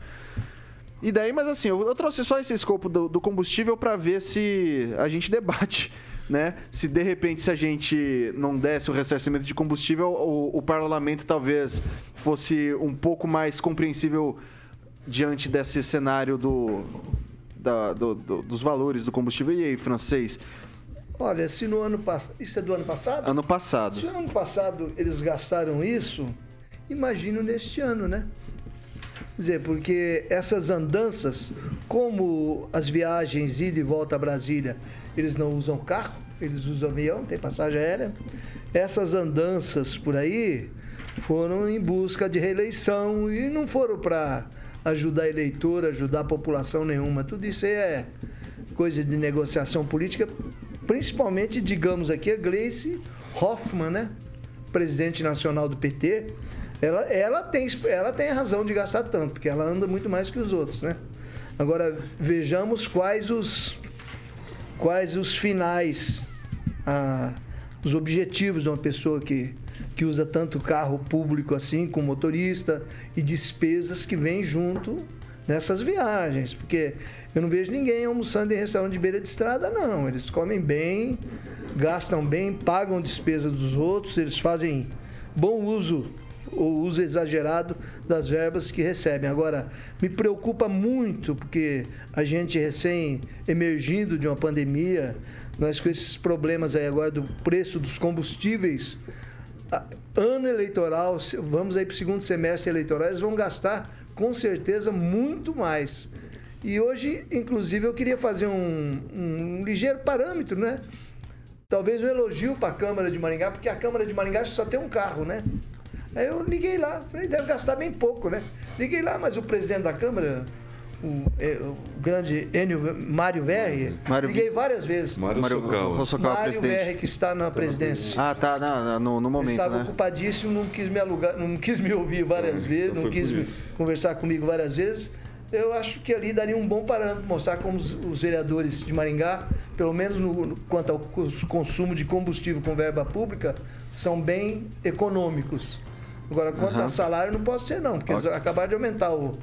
E daí, mas assim, eu, eu trouxe só esse escopo do, do combustível para ver se a gente debate, né? Se de repente, se a gente não desse o ressarcimento de combustível, o, o parlamento talvez fosse um pouco mais compreensível diante desse cenário do, da- do- do- dos valores do combustível. E aí, francês? Olha, se no ano passado. Isso é do ano passado? Ano passado. Se no ano passado eles gastaram isso, imagino neste ano, né? Quer dizer, porque essas andanças, como as viagens ida e volta a Brasília, eles não usam carro, eles usam avião, tem passagem aérea. Essas andanças por aí foram em busca de reeleição e não foram para ajudar eleitor, ajudar a população nenhuma. Tudo isso aí é coisa de negociação política, principalmente, digamos aqui, a Gleice Hoffmann, né? Presidente nacional do PT. Ela, ela, tem, ela tem razão de gastar tanto, porque ela anda muito mais que os outros, né? Agora, vejamos quais os, quais os finais, ah, os objetivos de uma pessoa que, que usa tanto carro público assim, com motorista, e despesas que vêm junto nessas viagens. Porque eu não vejo ninguém almoçando em restaurante de beira de estrada, não. Eles comem bem, gastam bem, pagam despesa dos outros, eles fazem bom uso ou uso exagerado das verbas que recebem. Agora, me preocupa muito porque a gente recém emergindo de uma pandemia, nós com esses problemas aí agora do preço dos combustíveis, ano eleitoral, vamos aí para o segundo semestre eleitoral, eles vão gastar com certeza muito mais. E hoje, inclusive, eu queria fazer um, um ligeiro parâmetro, né? Talvez um elogio para a Câmara de Maringá, porque a Câmara de Maringá só tem um carro, né? Aí eu liguei lá, falei, deve gastar bem pouco, né? Liguei lá, mas o presidente da Câmara, o, é, o grande Enio Mário Verri, Mário liguei várias vezes. Mário Socal. Mário presidente. Verri, que está na presidência. Ah, tá, na- na- no, no Ele momento, estava né? ocupadíssimo, não quis me alugar, não quis me ouvir várias vezes, então não quis me- conversar comigo várias vezes. Eu acho que ali daria um bom parâmetro, mostrar como os, os vereadores de Maringá, pelo menos no, no- quanto ao cons- consumo de combustível com verba pública, são bem econômicos. Agora, quanto Aham. a salário, não posso ser não, porque Ok. eles acabaram de aumentar o-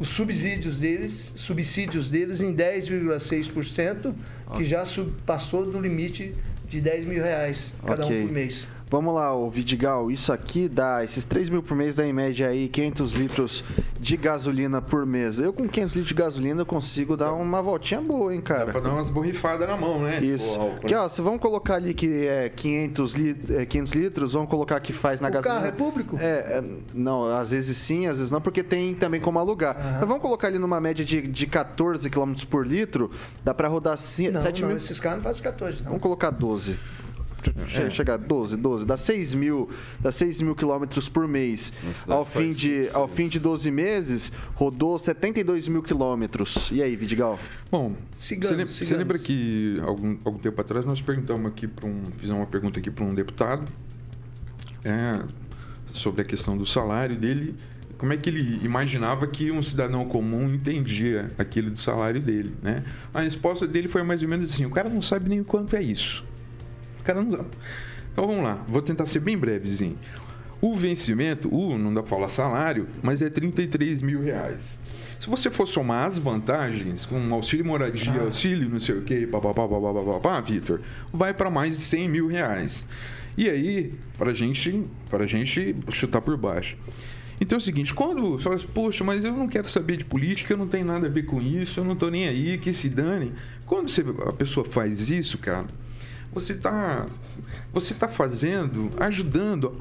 os subsídios deles, subsídios deles em 10,6%, que já sub- passou do limite de 10 mil reais cada Ok. um por mês. Vamos lá, o Vidigal, isso aqui dá, esses 3 mil por mês dá em média aí 500 litros de gasolina por mês. Eu com 500 litros de gasolina eu consigo dar uma voltinha boa, hein, cara? Pra dar umas borrifadas na mão, né? Isso. Tipo, álcool, Aqui, né? ó, se vamos colocar ali que é 500, lit é 500 litros, vamos colocar que faz na O gasolina. carro é público? É, é, não, às vezes sim, às vezes não, porque tem também como alugar. Mas vamos colocar ali numa média de, de 14 km por litro, dá pra rodar ci- Não, 7 não, mil. esses carros não fazem 14, não. Vamos colocar 12. É. Chega a 12, 12. Dá 6 mil, dá 6 mil quilômetros por mês. Ao fim, de, ao fim de 12 meses, rodou 72 mil quilômetros. E aí, Vidigal? Bom, Sigamos, você, lembra, você lembra que algum, algum tempo atrás nós perguntamos aqui para um. Fizemos uma pergunta aqui para um deputado é, sobre a questão do salário dele. Como é que ele imaginava que um cidadão comum entendia aquilo do salário dele, né? A resposta dele foi mais ou menos assim: o cara não sabe nem o quanto é isso. O cara não sabe. Então vamos lá, vou tentar ser bem brevezinho. O vencimento, o não dá para falar salário, mas é 33 mil reais. Se você for somar as vantagens, com auxílio moradia, auxílio não sei o que, papapá, papapá, Vitor, vai para mais de 100 mil reais. E aí, para gente, a gente chutar por baixo. Então é o seguinte, quando você fala assim, poxa, mas eu não quero saber de política, eu não tenho nada a ver com isso, eu não tô nem aí, que se dane. Quando você- a pessoa faz isso, cara, você está você tá fazendo, ajudando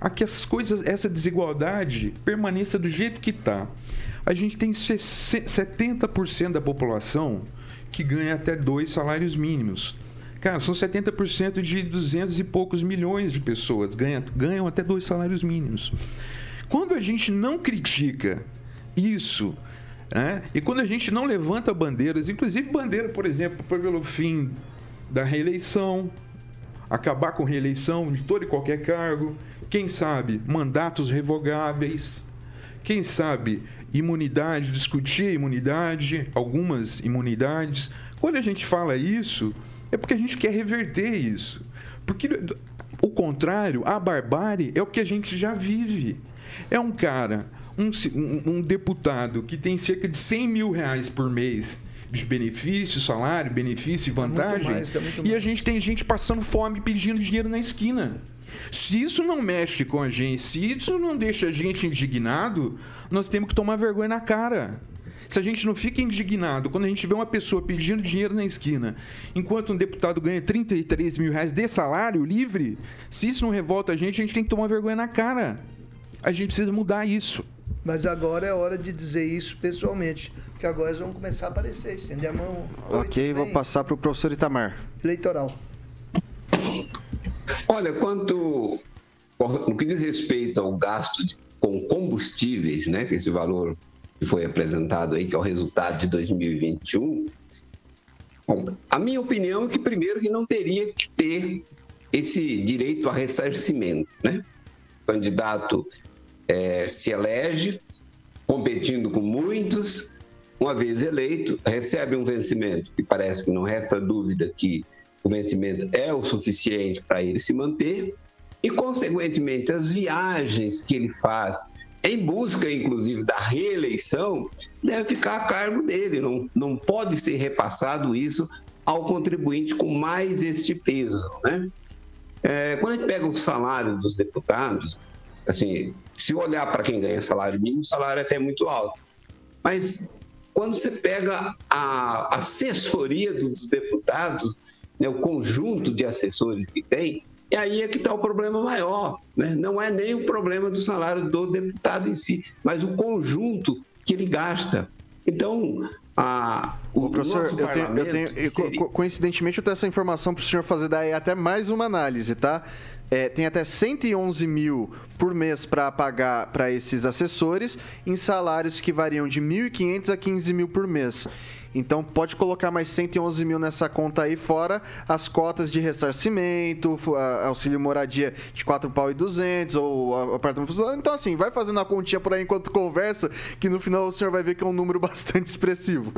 a que as coisas, essa desigualdade permaneça do jeito que está. A gente tem 60 70% da população que ganha até dois salários mínimos. Cara, são 70% de 200 e poucos milhões de pessoas ganham, ganham até dois salários mínimos. Quando a gente não critica isso, né? e quando a gente não levanta bandeiras, inclusive bandeira, por exemplo, pelo fim da reeleição, acabar com reeleição de todo e qualquer cargo, quem sabe mandatos revogáveis, quem sabe imunidade, discutir imunidade, algumas imunidades. Quando a gente fala isso, é porque a gente quer reverter isso. Porque o contrário, a barbárie é o que a gente já vive. É um cara, um, um, deputado que tem cerca de 100 mil reais por mês de benefício, salário, benefício e vantagem. Mais, e a gente tem gente passando fome pedindo dinheiro na esquina. Se isso não mexe com a gente, se isso não deixa a gente indignado, nós temos que tomar vergonha na cara. Se a gente não fica indignado quando a gente vê uma pessoa pedindo dinheiro na esquina, enquanto um deputado ganha 33 mil reais de salário livre, se isso não revolta a gente, a gente tem que tomar vergonha na cara. A gente precisa mudar isso. Mas agora é hora de dizer isso pessoalmente, porque agora eles vão começar a aparecer, estender a mão. Ok, vou passar para o professor Itamar. Eleitoral. Olha, quanto no que diz respeito ao gasto de, com combustíveis, né, que esse valor que foi apresentado aí, que é o resultado de 2021, bom, a minha opinião é que primeiro que não teria que ter esse direito a ressarcimento, né? O candidato é, se elege competindo com muitos, uma vez eleito, recebe um vencimento que parece que não resta dúvida que o vencimento é o suficiente para ele se manter e, consequentemente, as viagens que ele faz em busca, inclusive, da reeleição, deve ficar a cargo dele. Não, não pode ser repassado isso ao contribuinte com mais este peso. Né? É, quando a gente pega o salário dos deputados, assim, se olhar para quem ganha salário mínimo, o salário é até muito alto. Mas quando você pega a assessoria dos deputados, né, o conjunto de assessores que tem, e aí é que está o problema maior. Né? Não é nem o problema do salário do deputado em si, mas o conjunto que ele gasta. Então, a, o, professor, eu tenho, eu tenho seria... coincidentemente, eu tenho essa informação para o senhor fazer daí até mais uma análise, tá? É, tem até 111 mil por mês para pagar para esses assessores, em salários que variam de 1.500 a 15 mil por mês. Então pode colocar mais 111 mil nessa conta aí, fora as cotas de ressarcimento, auxílio moradia de 4 pau e 200, ou apartamento. Então assim, vai fazendo a continha por aí enquanto conversa, que no final o senhor vai ver que é um número bastante expressivo.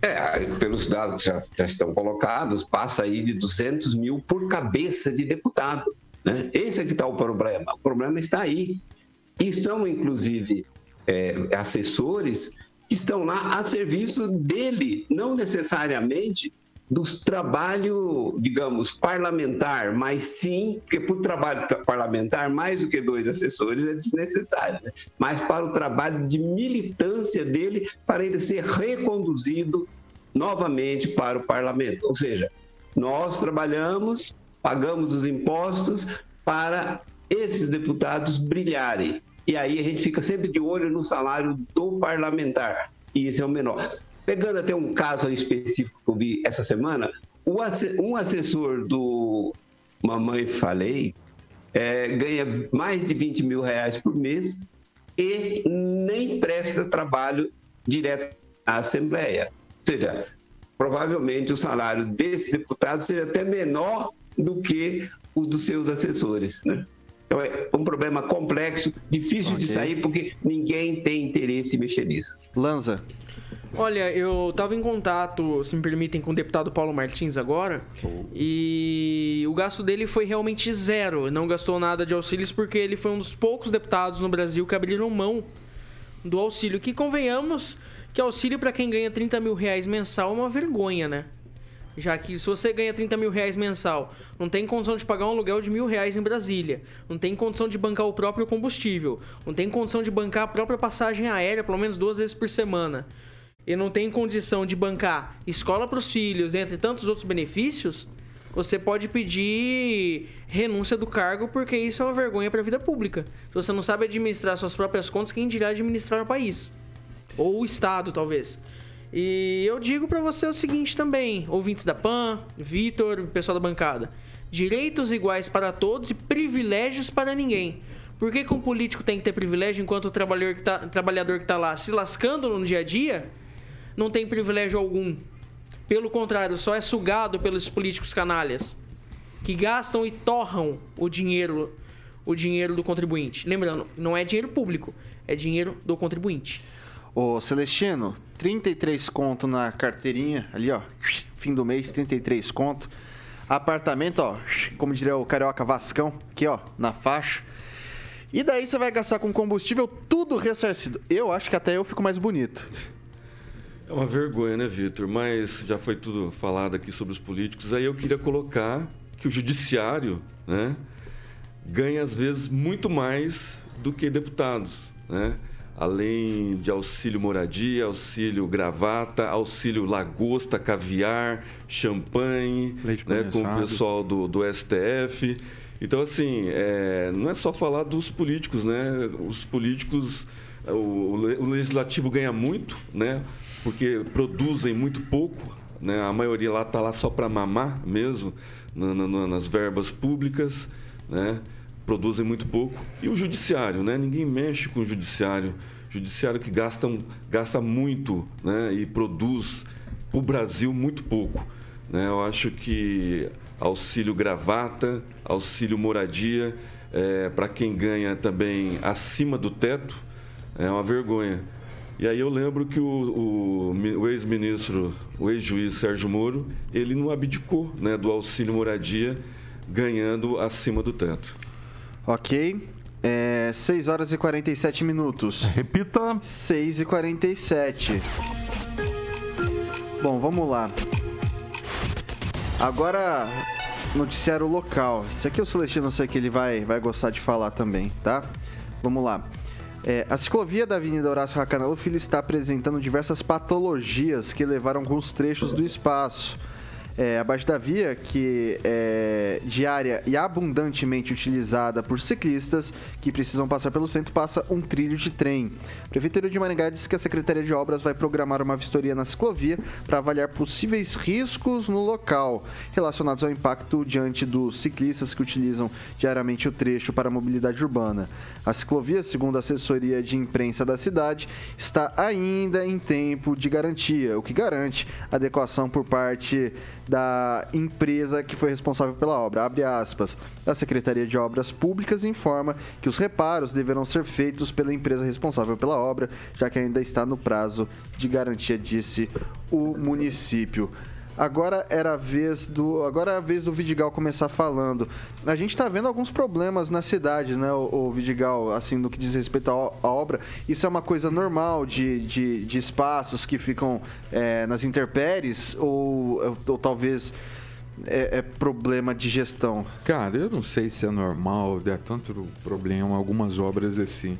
É, pelos dados que já, já estão colocados, passa aí de 200 mil por cabeça de deputado. Né? Esse é que está o problema. O problema está aí. E são, inclusive, é, assessores que estão lá a serviço dele, não necessariamente do trabalho, digamos, parlamentar, mas sim, porque para o trabalho parlamentar, mais do que dois assessores é desnecessário, né? mas para o trabalho de militância dele, para ele ser reconduzido novamente para o parlamento. Ou seja, nós trabalhamos, pagamos os impostos para esses deputados brilharem. E aí a gente fica sempre de olho no salário do parlamentar. E esse é o menor. Pegando até um caso específico que eu vi essa semana, um assessor do Mamãe Falei é, ganha mais de 20 mil reais por mês e nem presta trabalho direto à Assembleia. Ou seja, provavelmente o salário desse deputado seja até menor do que o dos seus assessores. Né? Então é um problema complexo, difícil okay. de sair, porque ninguém tem interesse em mexer nisso. Lanza. Olha, eu estava em contato, se me permitem, com o deputado Paulo Martins agora. Oh. E o gasto dele foi realmente zero. Não gastou nada de auxílios porque ele foi um dos poucos deputados no Brasil que abriram mão do auxílio. Que convenhamos que auxílio para quem ganha 30 mil reais mensal é uma vergonha, né? já que se você ganha 30 mil reais mensal, não tem condição de pagar um aluguel de mil reais em Brasília, não tem condição de bancar o próprio combustível, não tem condição de bancar a própria passagem aérea pelo menos duas vezes por semana, e não tem condição de bancar escola para os filhos, entre tantos outros benefícios, você pode pedir renúncia do cargo porque isso é uma vergonha para a vida pública. Se você não sabe administrar suas próprias contas, quem dirá administrar o país? Ou o Estado, talvez. E eu digo para você o seguinte também, ouvintes da PAN, Vitor, pessoal da bancada. Direitos iguais para todos e privilégios para ninguém. Por que, que um político tem que ter privilégio enquanto o trabalhador que, tá, que tá lá se lascando no dia a dia não tem privilégio algum? Pelo contrário, só é sugado pelos políticos canalhas. que gastam e torram o dinheiro, o dinheiro do contribuinte. Lembrando, não é dinheiro público, é dinheiro do contribuinte. Ô Celestino, 33 conto na carteirinha, ali ó, fim do mês, 33 conto. Apartamento, ó, como diria o carioca Vascão, aqui ó, na faixa. E daí você vai gastar com combustível tudo ressarcido. Eu acho que até eu fico mais bonito. É uma vergonha, né, Vitor? Mas já foi tudo falado aqui sobre os políticos. Aí eu queria colocar que o judiciário, né, ganha às vezes muito mais do que deputados, né? Além de auxílio moradia, auxílio gravata, auxílio lagosta, caviar, champanhe, né, com o pessoal do, do STF. Então, assim, é, não é só falar dos políticos, né? Os políticos, o, o legislativo ganha muito, né? Porque produzem muito pouco, né? A maioria lá está lá só para mamar mesmo, na, na, nas verbas públicas, né? Produzem muito pouco. E o judiciário, né? Ninguém mexe com o judiciário. Judiciário que gasta, gasta muito, né? E produz o Brasil muito pouco. Né? Eu acho que auxílio gravata, auxílio moradia, é, para quem ganha também acima do teto, é uma vergonha. E aí eu lembro que o, o, o ex-ministro, o ex-juiz Sérgio Moro, ele não abdicou né, do auxílio moradia, ganhando acima do teto. Ok. É, 6 horas e 47 minutos. Repita. 6 e 47. Bom, vamos lá. Agora, noticiário local. Isso aqui o Celestino, não sei que ele vai, vai gostar de falar também, tá? Vamos lá. É, a ciclovia da Avenida Horácio Racanelo Filho está apresentando diversas patologias que levaram alguns trechos do espaço é, abaixo da via, que é diária e abundantemente utilizada por ciclistas que precisam passar pelo centro, passa um trilho de trem. A Prefeitura de Maringá diz que a Secretaria de Obras vai programar uma vistoria na ciclovia para avaliar possíveis riscos no local relacionados ao impacto diante dos ciclistas que utilizam diariamente o trecho para a mobilidade urbana. A ciclovia, segundo a assessoria de imprensa da cidade, está ainda em tempo de garantia, o que garante adequação por parte da empresa que foi responsável pela obra. Abre aspas. A Secretaria de Obras Públicas informa que os reparos deverão ser feitos pela empresa responsável pela obra, já que ainda está no prazo de garantia, disse o município. Agora era a vez do, agora é a vez do Vidigal começar falando. A gente está vendo alguns problemas na cidade, né, o, o Vidigal, assim, no que diz respeito à, obra. Isso é uma coisa normal de, de, de espaços que ficam é, nas intempéries ou, ou talvez é, é, problema de gestão? Cara, eu não sei se é normal, é tanto problema, algumas obras assim.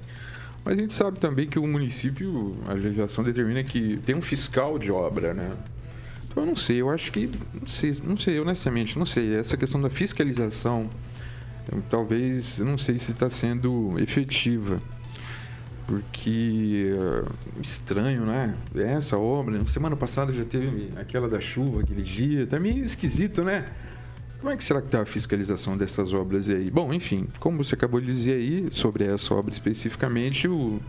Mas a gente sabe também que o município, a legislação determina que tem um fiscal de obra, né? Eu não sei, eu acho que. Não sei, não sei, honestamente, não sei. Essa questão da fiscalização, eu, talvez, eu não sei se está sendo efetiva. Porque. Uh, estranho, né? Essa obra, semana passada já teve aquela da chuva, aquele dia, tá meio esquisito, né? Como é que será que está a fiscalização dessas obras aí? Bom, enfim, como você acabou de dizer aí, sobre essa obra especificamente, o,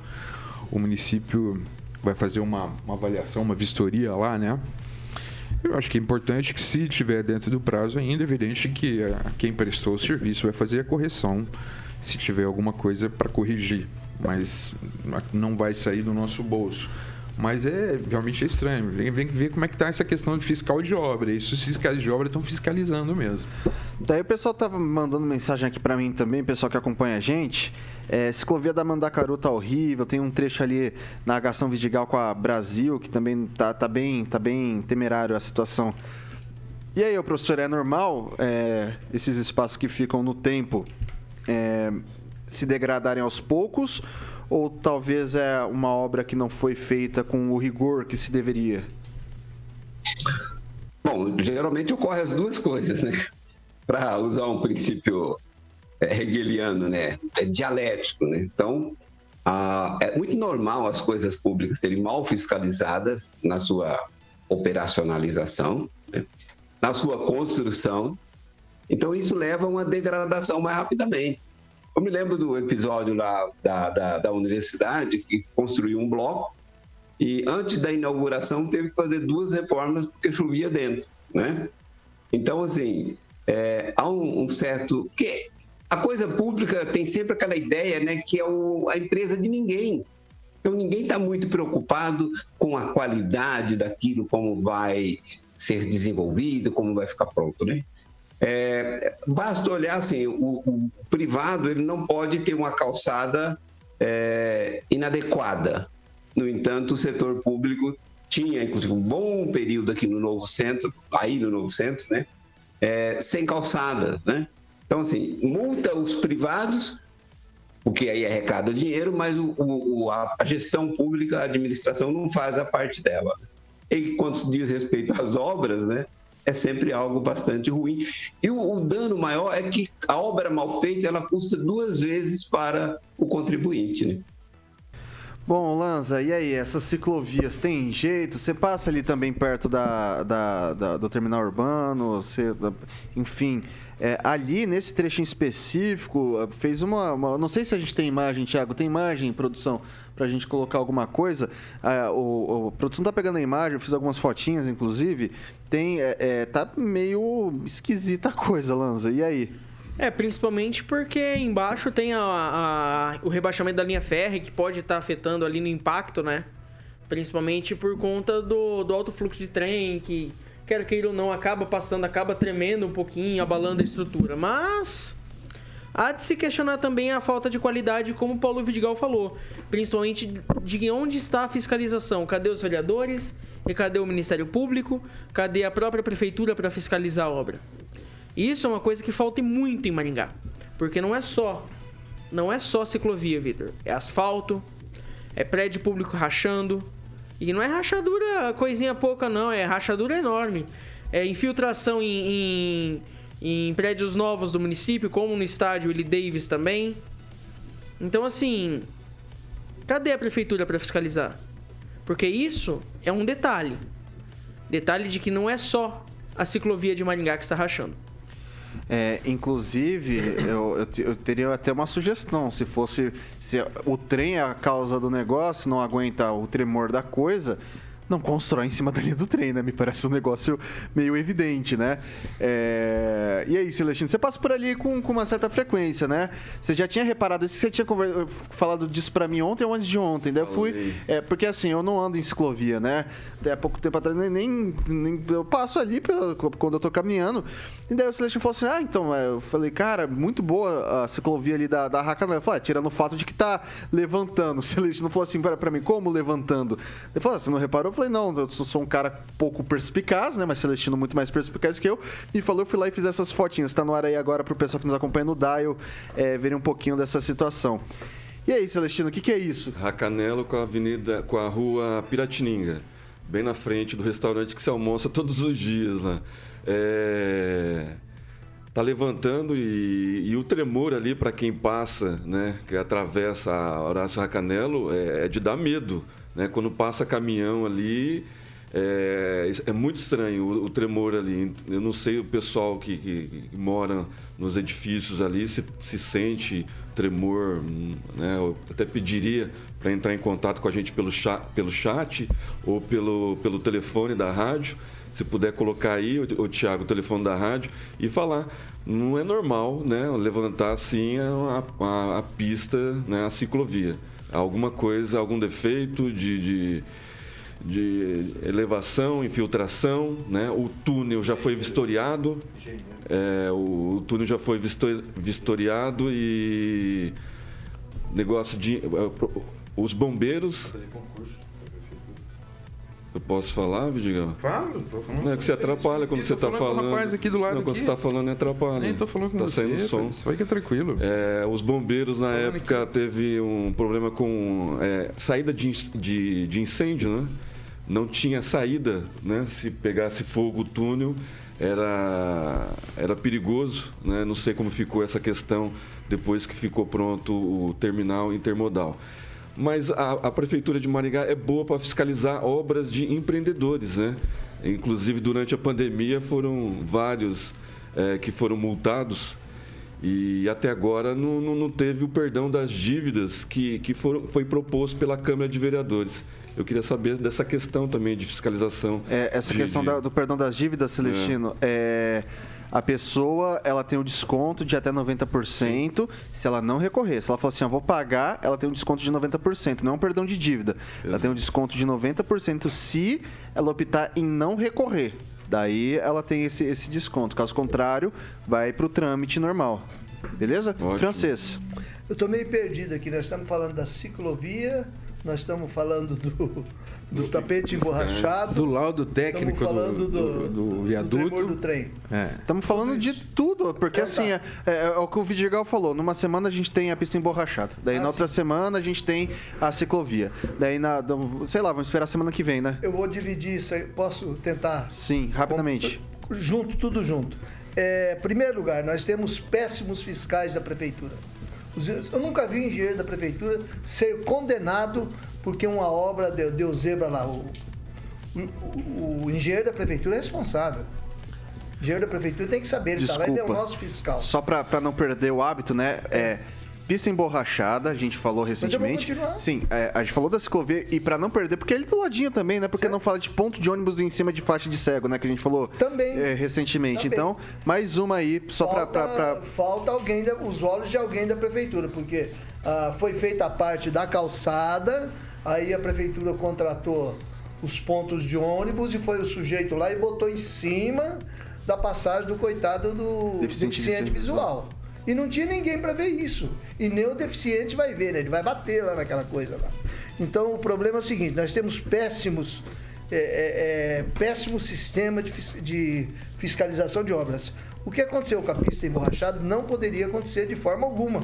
o município vai fazer uma, uma avaliação, uma vistoria lá, né? Eu acho que é importante que, se tiver dentro do prazo ainda, é evidente que a, eh, quem prestou o serviço vai fazer a correção se tiver alguma coisa para corrigir, mas não vai sair do nosso bolso. Mas é realmente é estranho. Vem, vem ver como é que está essa questão de fiscal de obra. Isso os fiscais de obra estão fiscalizando mesmo. Daí o pessoal tava mandando mensagem aqui para mim também, pessoal que acompanha a gente. É, ciclovia da Mandacaru tá horrível, tem um trecho ali na Agação Vidigal com a Brasil, que também tá, tá, bem, tá bem temerário a situação. E aí, professor, é normal é, esses espaços que ficam no tempo é, se degradarem aos poucos? Ou talvez é uma obra que não foi feita com o rigor que se deveria? Bom, geralmente ocorre as duas coisas, né? Para usar um princípio é, hegeliano, né? É dialético, né? Então, é muito normal as coisas públicas serem mal fiscalizadas na sua operacionalização, né? na sua construção. Então, isso leva a uma degradação mais rapidamente. Eu me lembro do episódio lá da, da, da universidade que construiu um bloco e antes da inauguração teve que fazer duas reformas porque chovia dentro, né? Então, assim, é, há um, um certo. que A coisa pública tem sempre aquela ideia né, que é o, a empresa de ninguém. Então, ninguém está muito preocupado com a qualidade daquilo, como vai ser desenvolvido, como vai ficar pronto, né? É, basta olhar assim, o, o, privado ele não pode ter uma calçada é, inadequada. No entanto, o setor público tinha, inclusive, um bom período aqui no Novo Centro, aí no Novo Centro, né? É, sem calçadas, né? Então, assim, multa os privados, porque aí arrecada dinheiro, mas o, o, a gestão pública, a administração não faz a parte dela. E quando se diz respeito às obras, né? É sempre algo bastante ruim. E o, o dano maior é que a obra mal feita, ela custa duas vezes para o contribuinte, né? Bom, Lanza, e aí, essas ciclovias tem jeito? Você passa ali também perto da, da, da do terminal urbano, você, enfim, é, ali nesse trecho em específico, fez uma, uma, Não sei se a gente tem imagem, Thiago, tem imagem, produção, pra gente colocar alguma coisa. Ah, o, a produção tá pegando a imagem, eu fiz algumas fotinhas, inclusive. Tem. É, é, tá meio esquisita a coisa, Lanza. E aí? É, principalmente porque embaixo tem a, a, o rebaixamento da linha férrea que pode estar tá afetando ali no impacto, né? Principalmente por conta do, do alto fluxo de trem, que quer queira ou não, acaba passando, acaba tremendo um pouquinho, abalando a estrutura. Mas há de se questionar também a falta de qualidade, como o Paulo Vidigal falou. Principalmente de onde está a fiscalização. Cadê os vereadores? E cadê o Ministério Público? Cadê a própria prefeitura para fiscalizar a obra? Isso é uma coisa que falta muito em Maringá. Porque não é só. Não é só ciclovia, Vitor. É asfalto, é prédio público rachando. E não é rachadura coisinha pouca, não. É rachadura enorme. É infiltração em, em, em prédios novos do município, como no estádio Willie Davis também. Então, assim. Cadê a prefeitura para fiscalizar? Porque isso é um detalhe. Detalhe de que não é só a ciclovia de Maringá que está rachando. É, inclusive, eu, eu, eu, teria até uma sugestão. Se fosse. Se o trem é a causa do negócio, não aguenta o tremor da coisa, não constrói em cima da linha do trem, né? Me parece um negócio meio evidente, né? É... E aí, Celestino, você passa por ali com, com uma certa frequência, né? Você já tinha reparado isso, você tinha conver... falado disso para mim ontem ou antes de ontem. Daí eu fui. É, porque assim, eu não ando em ciclovia, né? Até há pouco tempo atrás, nem, nem, nem eu passo ali pela, quando eu tô caminhando. E daí o Celestino falou assim: ah, então, é, eu falei, cara, muito boa a ciclovia ali da, da Racanã. Eu falei, ah, tirando o fato de que tá levantando. O Celestino falou assim para mim, como levantando? Ele falou, ah, você não reparou? Falei, não, eu sou um cara pouco perspicaz, né? Mas Celestino muito mais perspicaz que eu. E falou, eu fui lá e fiz essas fotinhas. Tá no ar aí agora pro pessoal que nos acompanha no Dial é, verem um pouquinho dessa situação. E aí, Celestino, o que, que é isso? Racanelo com a avenida, com a rua Piratininga, bem na frente do restaurante que se almoça todos os dias lá. É tá levantando e, e, o tremor ali para quem passa, né, que atravessa a Horácio Racanelo, é, é de dar medo. Né? Quando passa caminhão ali, é, é muito estranho o, o, tremor ali. Eu não sei o pessoal que, que, que mora nos edifícios ali se, se sente tremor. Né? Eu até pediria para entrar em contato com a gente pelo chat, pelo chat ou pelo, pelo telefone da rádio. Se puder colocar aí, o, Tiago, o telefone da rádio, e falar. Não é normal né, levantar assim a, a, a pista, né, a ciclovia alguma coisa, algum defeito de, de, de elevação, infiltração, né? O túnel já foi vistoriado, é, o, o, túnel já foi vistoriado e negócio de é, os bombeiros eu posso falar, Vidigão? Fala, tô falando. Não é que você atrapalha quando você está falando. rapaz aqui do lado não, quando aqui. você está falando, atrapalha. Nem tô falando com tá você. saindo som. Fica tranquilo. É, os bombeiros, na época, aqui. teve um problema com é, saída de, de, de, incêndio, né? Não tinha saída, né? Se pegasse fogo o túnel, era, era perigoso, né? Não sei como ficou essa questão depois que ficou pronto o terminal intermodal mas a, a Prefeitura de Maringá é boa para fiscalizar obras de empreendedores, né? Inclusive, durante a pandemia, foram vários é, que foram multados e até agora não, não, não, teve o perdão das dívidas que, que foram, foi proposto pela Câmara de Vereadores. Eu queria saber dessa questão também de fiscalização. É, essa de, questão de... Da, do perdão das dívidas, Celestino, é. é a pessoa ela tem um desconto de até 90% se ela não recorrer. Se ela falar assim, eu vou pagar, ela tem um desconto de 90%, não é um perdão de dívida. Ela tem um desconto de 90% se ela optar em não recorrer. Daí ela tem esse, esse desconto. Caso contrário, vai pro trâmite normal. Beleza? Francês. Eu tô meio perdido aqui. Nós estamos falando da ciclovia, nós estamos falando do, do tapete emborrachado. Do laudo técnico Estamos falando do, do, do do viaduto. do trem. É. Estamos falando de tudo, porque assim, é, é- é o que o Vidigal falou. Numa semana a gente tem a pista emborrachada. Daí na outra semana a gente tem a ciclovia. Daí na. Sei lá, vamos esperar a semana que vem, né? Eu vou dividir isso aí. Posso tentar? Sim, rapidamente. Junto, tudo junto. É, primeiro lugar, nós temos péssimos fiscais da prefeitura. Eu nunca vi um engenheiro da prefeitura ser condenado porque uma obra deu, deu zebra lá. O, o- o engenheiro da prefeitura é responsável. O engenheiro da prefeitura tem que saber, ele está lá, ele é o nosso fiscal. Só pra não perder o hábito, né? É. Pista emborrachada, a gente falou recentemente. Sim, é, a gente falou da ciclovia e pra não perder, porque ele do ladinho também, né? Porque não fala de ponto de ônibus em cima de faixa de cego, né? Que a gente falou Também. é, recentemente. Também. Então, mais uma aí, só pra, falta, pra, pra- falta alguém, da- os olhos de alguém da prefeitura, porque ah, foi feita a parte da calçada, aí a prefeitura contratou os pontos de ônibus e foi o sujeito lá e botou em cima da passagem do coitado do Deficiente deficiente, visual. E não tinha ninguém para ver isso. E nem o deficiente vai ver, né? Ele vai bater lá naquela coisa lá. Então o problema é o seguinte: nós temos péssimos, é, é, é, péssimo sistema de, de fiscalização de obras. O que aconteceu com a pista emborrachada não poderia acontecer de forma alguma.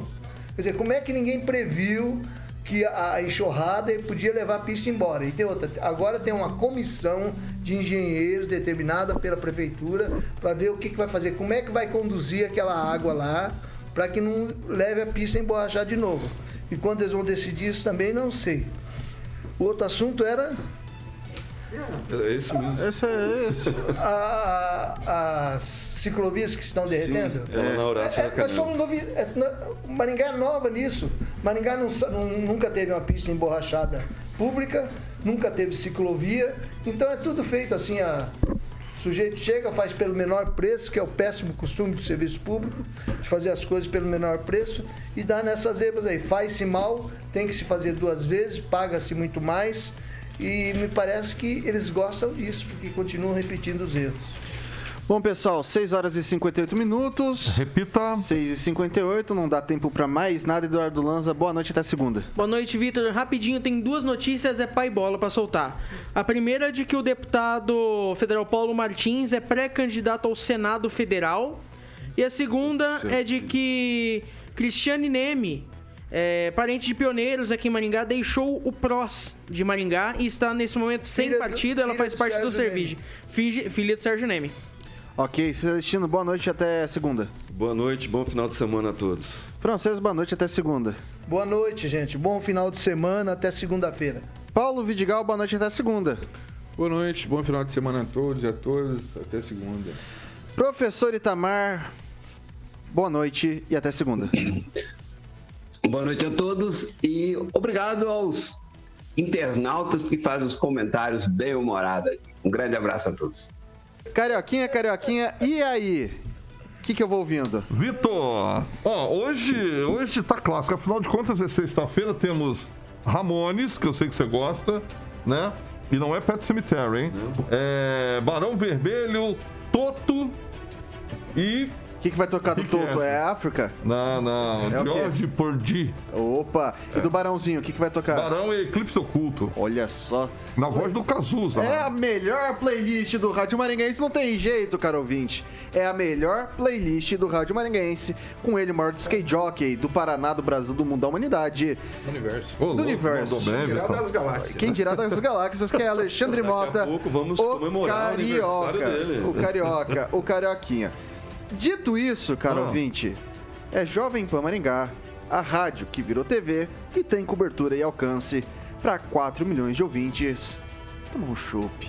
Quer dizer, como é que ninguém previu que a a enxurrada podia levar a pista embora? E tem outra, agora tem uma comissão de engenheiros determinada pela prefeitura para ver o que, que vai fazer, como é que vai conduzir aquela água lá para que não leve a pista a emborrachar de novo. E quando eles vão decidir isso também não sei. O outro assunto era É esse mesmo. Esse é esse. a- a- as ciclovias que estão derretendo. é lá na Horácio É, da nós Canela. somos novi... é, Maringá é nova nisso. Maringá não não- nunca teve uma pista emborrachada pública, nunca teve ciclovia. Então é tudo feito assim, a... o sujeito chega, faz pelo menor preço, que é o péssimo costume do serviço público, de fazer as coisas pelo menor preço, e dá nessas zebras aí. Faz-se mal, tem que se fazer duas vezes, paga-se muito mais. E me parece que eles gostam disso, porque continuam repetindo os erros. Bom, pessoal, 6 horas e 58 minutos. Repita. 6 e 58, não dá tempo pra mais nada. Eduardo Lanza, boa noite até segunda. Boa noite, Vitor. Rapidinho, tem duas notícias, é pai bola pra soltar. A primeira é de que o deputado federal Paulo Martins é pré-candidato ao Senado Federal. E a segunda é de que Cristiane Neme, é, parente de pioneiros aqui em Maringá, deixou o PROS de Maringá e está nesse momento sem Filha do- partido. Ela filha faz do parte do Sérgio Servige. Filha, filha do Sérgio Neme. Ok, Celestino, boa noite até segunda. Boa noite, bom final de semana a todos. Francês, boa noite até segunda. Boa noite, gente. Bom final de semana, até segunda-feira. Paulo Vidigal, boa noite até segunda. Boa noite, bom final de semana a todos e a todas. Até segunda. Professor Itamar, boa noite e até segunda. Boa noite a todos e obrigado aos internautas que fazem os comentários bem humorados. Um grande abraço a todos. Carioquinha, Carioquinha, e aí? O que, que eu vou ouvindo? Vitor, ó, hoje, hoje tá clássico. Afinal de contas, é sexta-feira, temos Ramones, que eu sei que você gosta, né? E não é Pet Cemetery, hein? É Barão Vermelho, Toto e. O que, que vai tocar do Que que é Toto? essa? É África? Não, não. É? George Porgy. Opa! E do Barãozinho, o que, que vai tocar? Barão e Eclipse Oculto. Olha só. Na voz do Cazuza. É né? a melhor playlist do Rádio Maringaense, não tem jeito, caro ouvinte. É a melhor playlist do Rádio Maringaense, com ele, o maior skate jockey do Paraná, do Brasil, do mundo da humanidade. Universo. Ô, Do universo. mandou bem, Geral Vitor. das galáxias. Quem dirá das galáxias, que é Alexandre Daqui a Mota. pouco vamos o comemorar o aniversário carioca, dele. O carioca, o carioquinha. Dito isso, caro Ah. ouvinte, é Jovem Pan Maringá, a rádio que virou TV e tem cobertura e alcance para 4 milhões de ouvintes. Toma um chopp.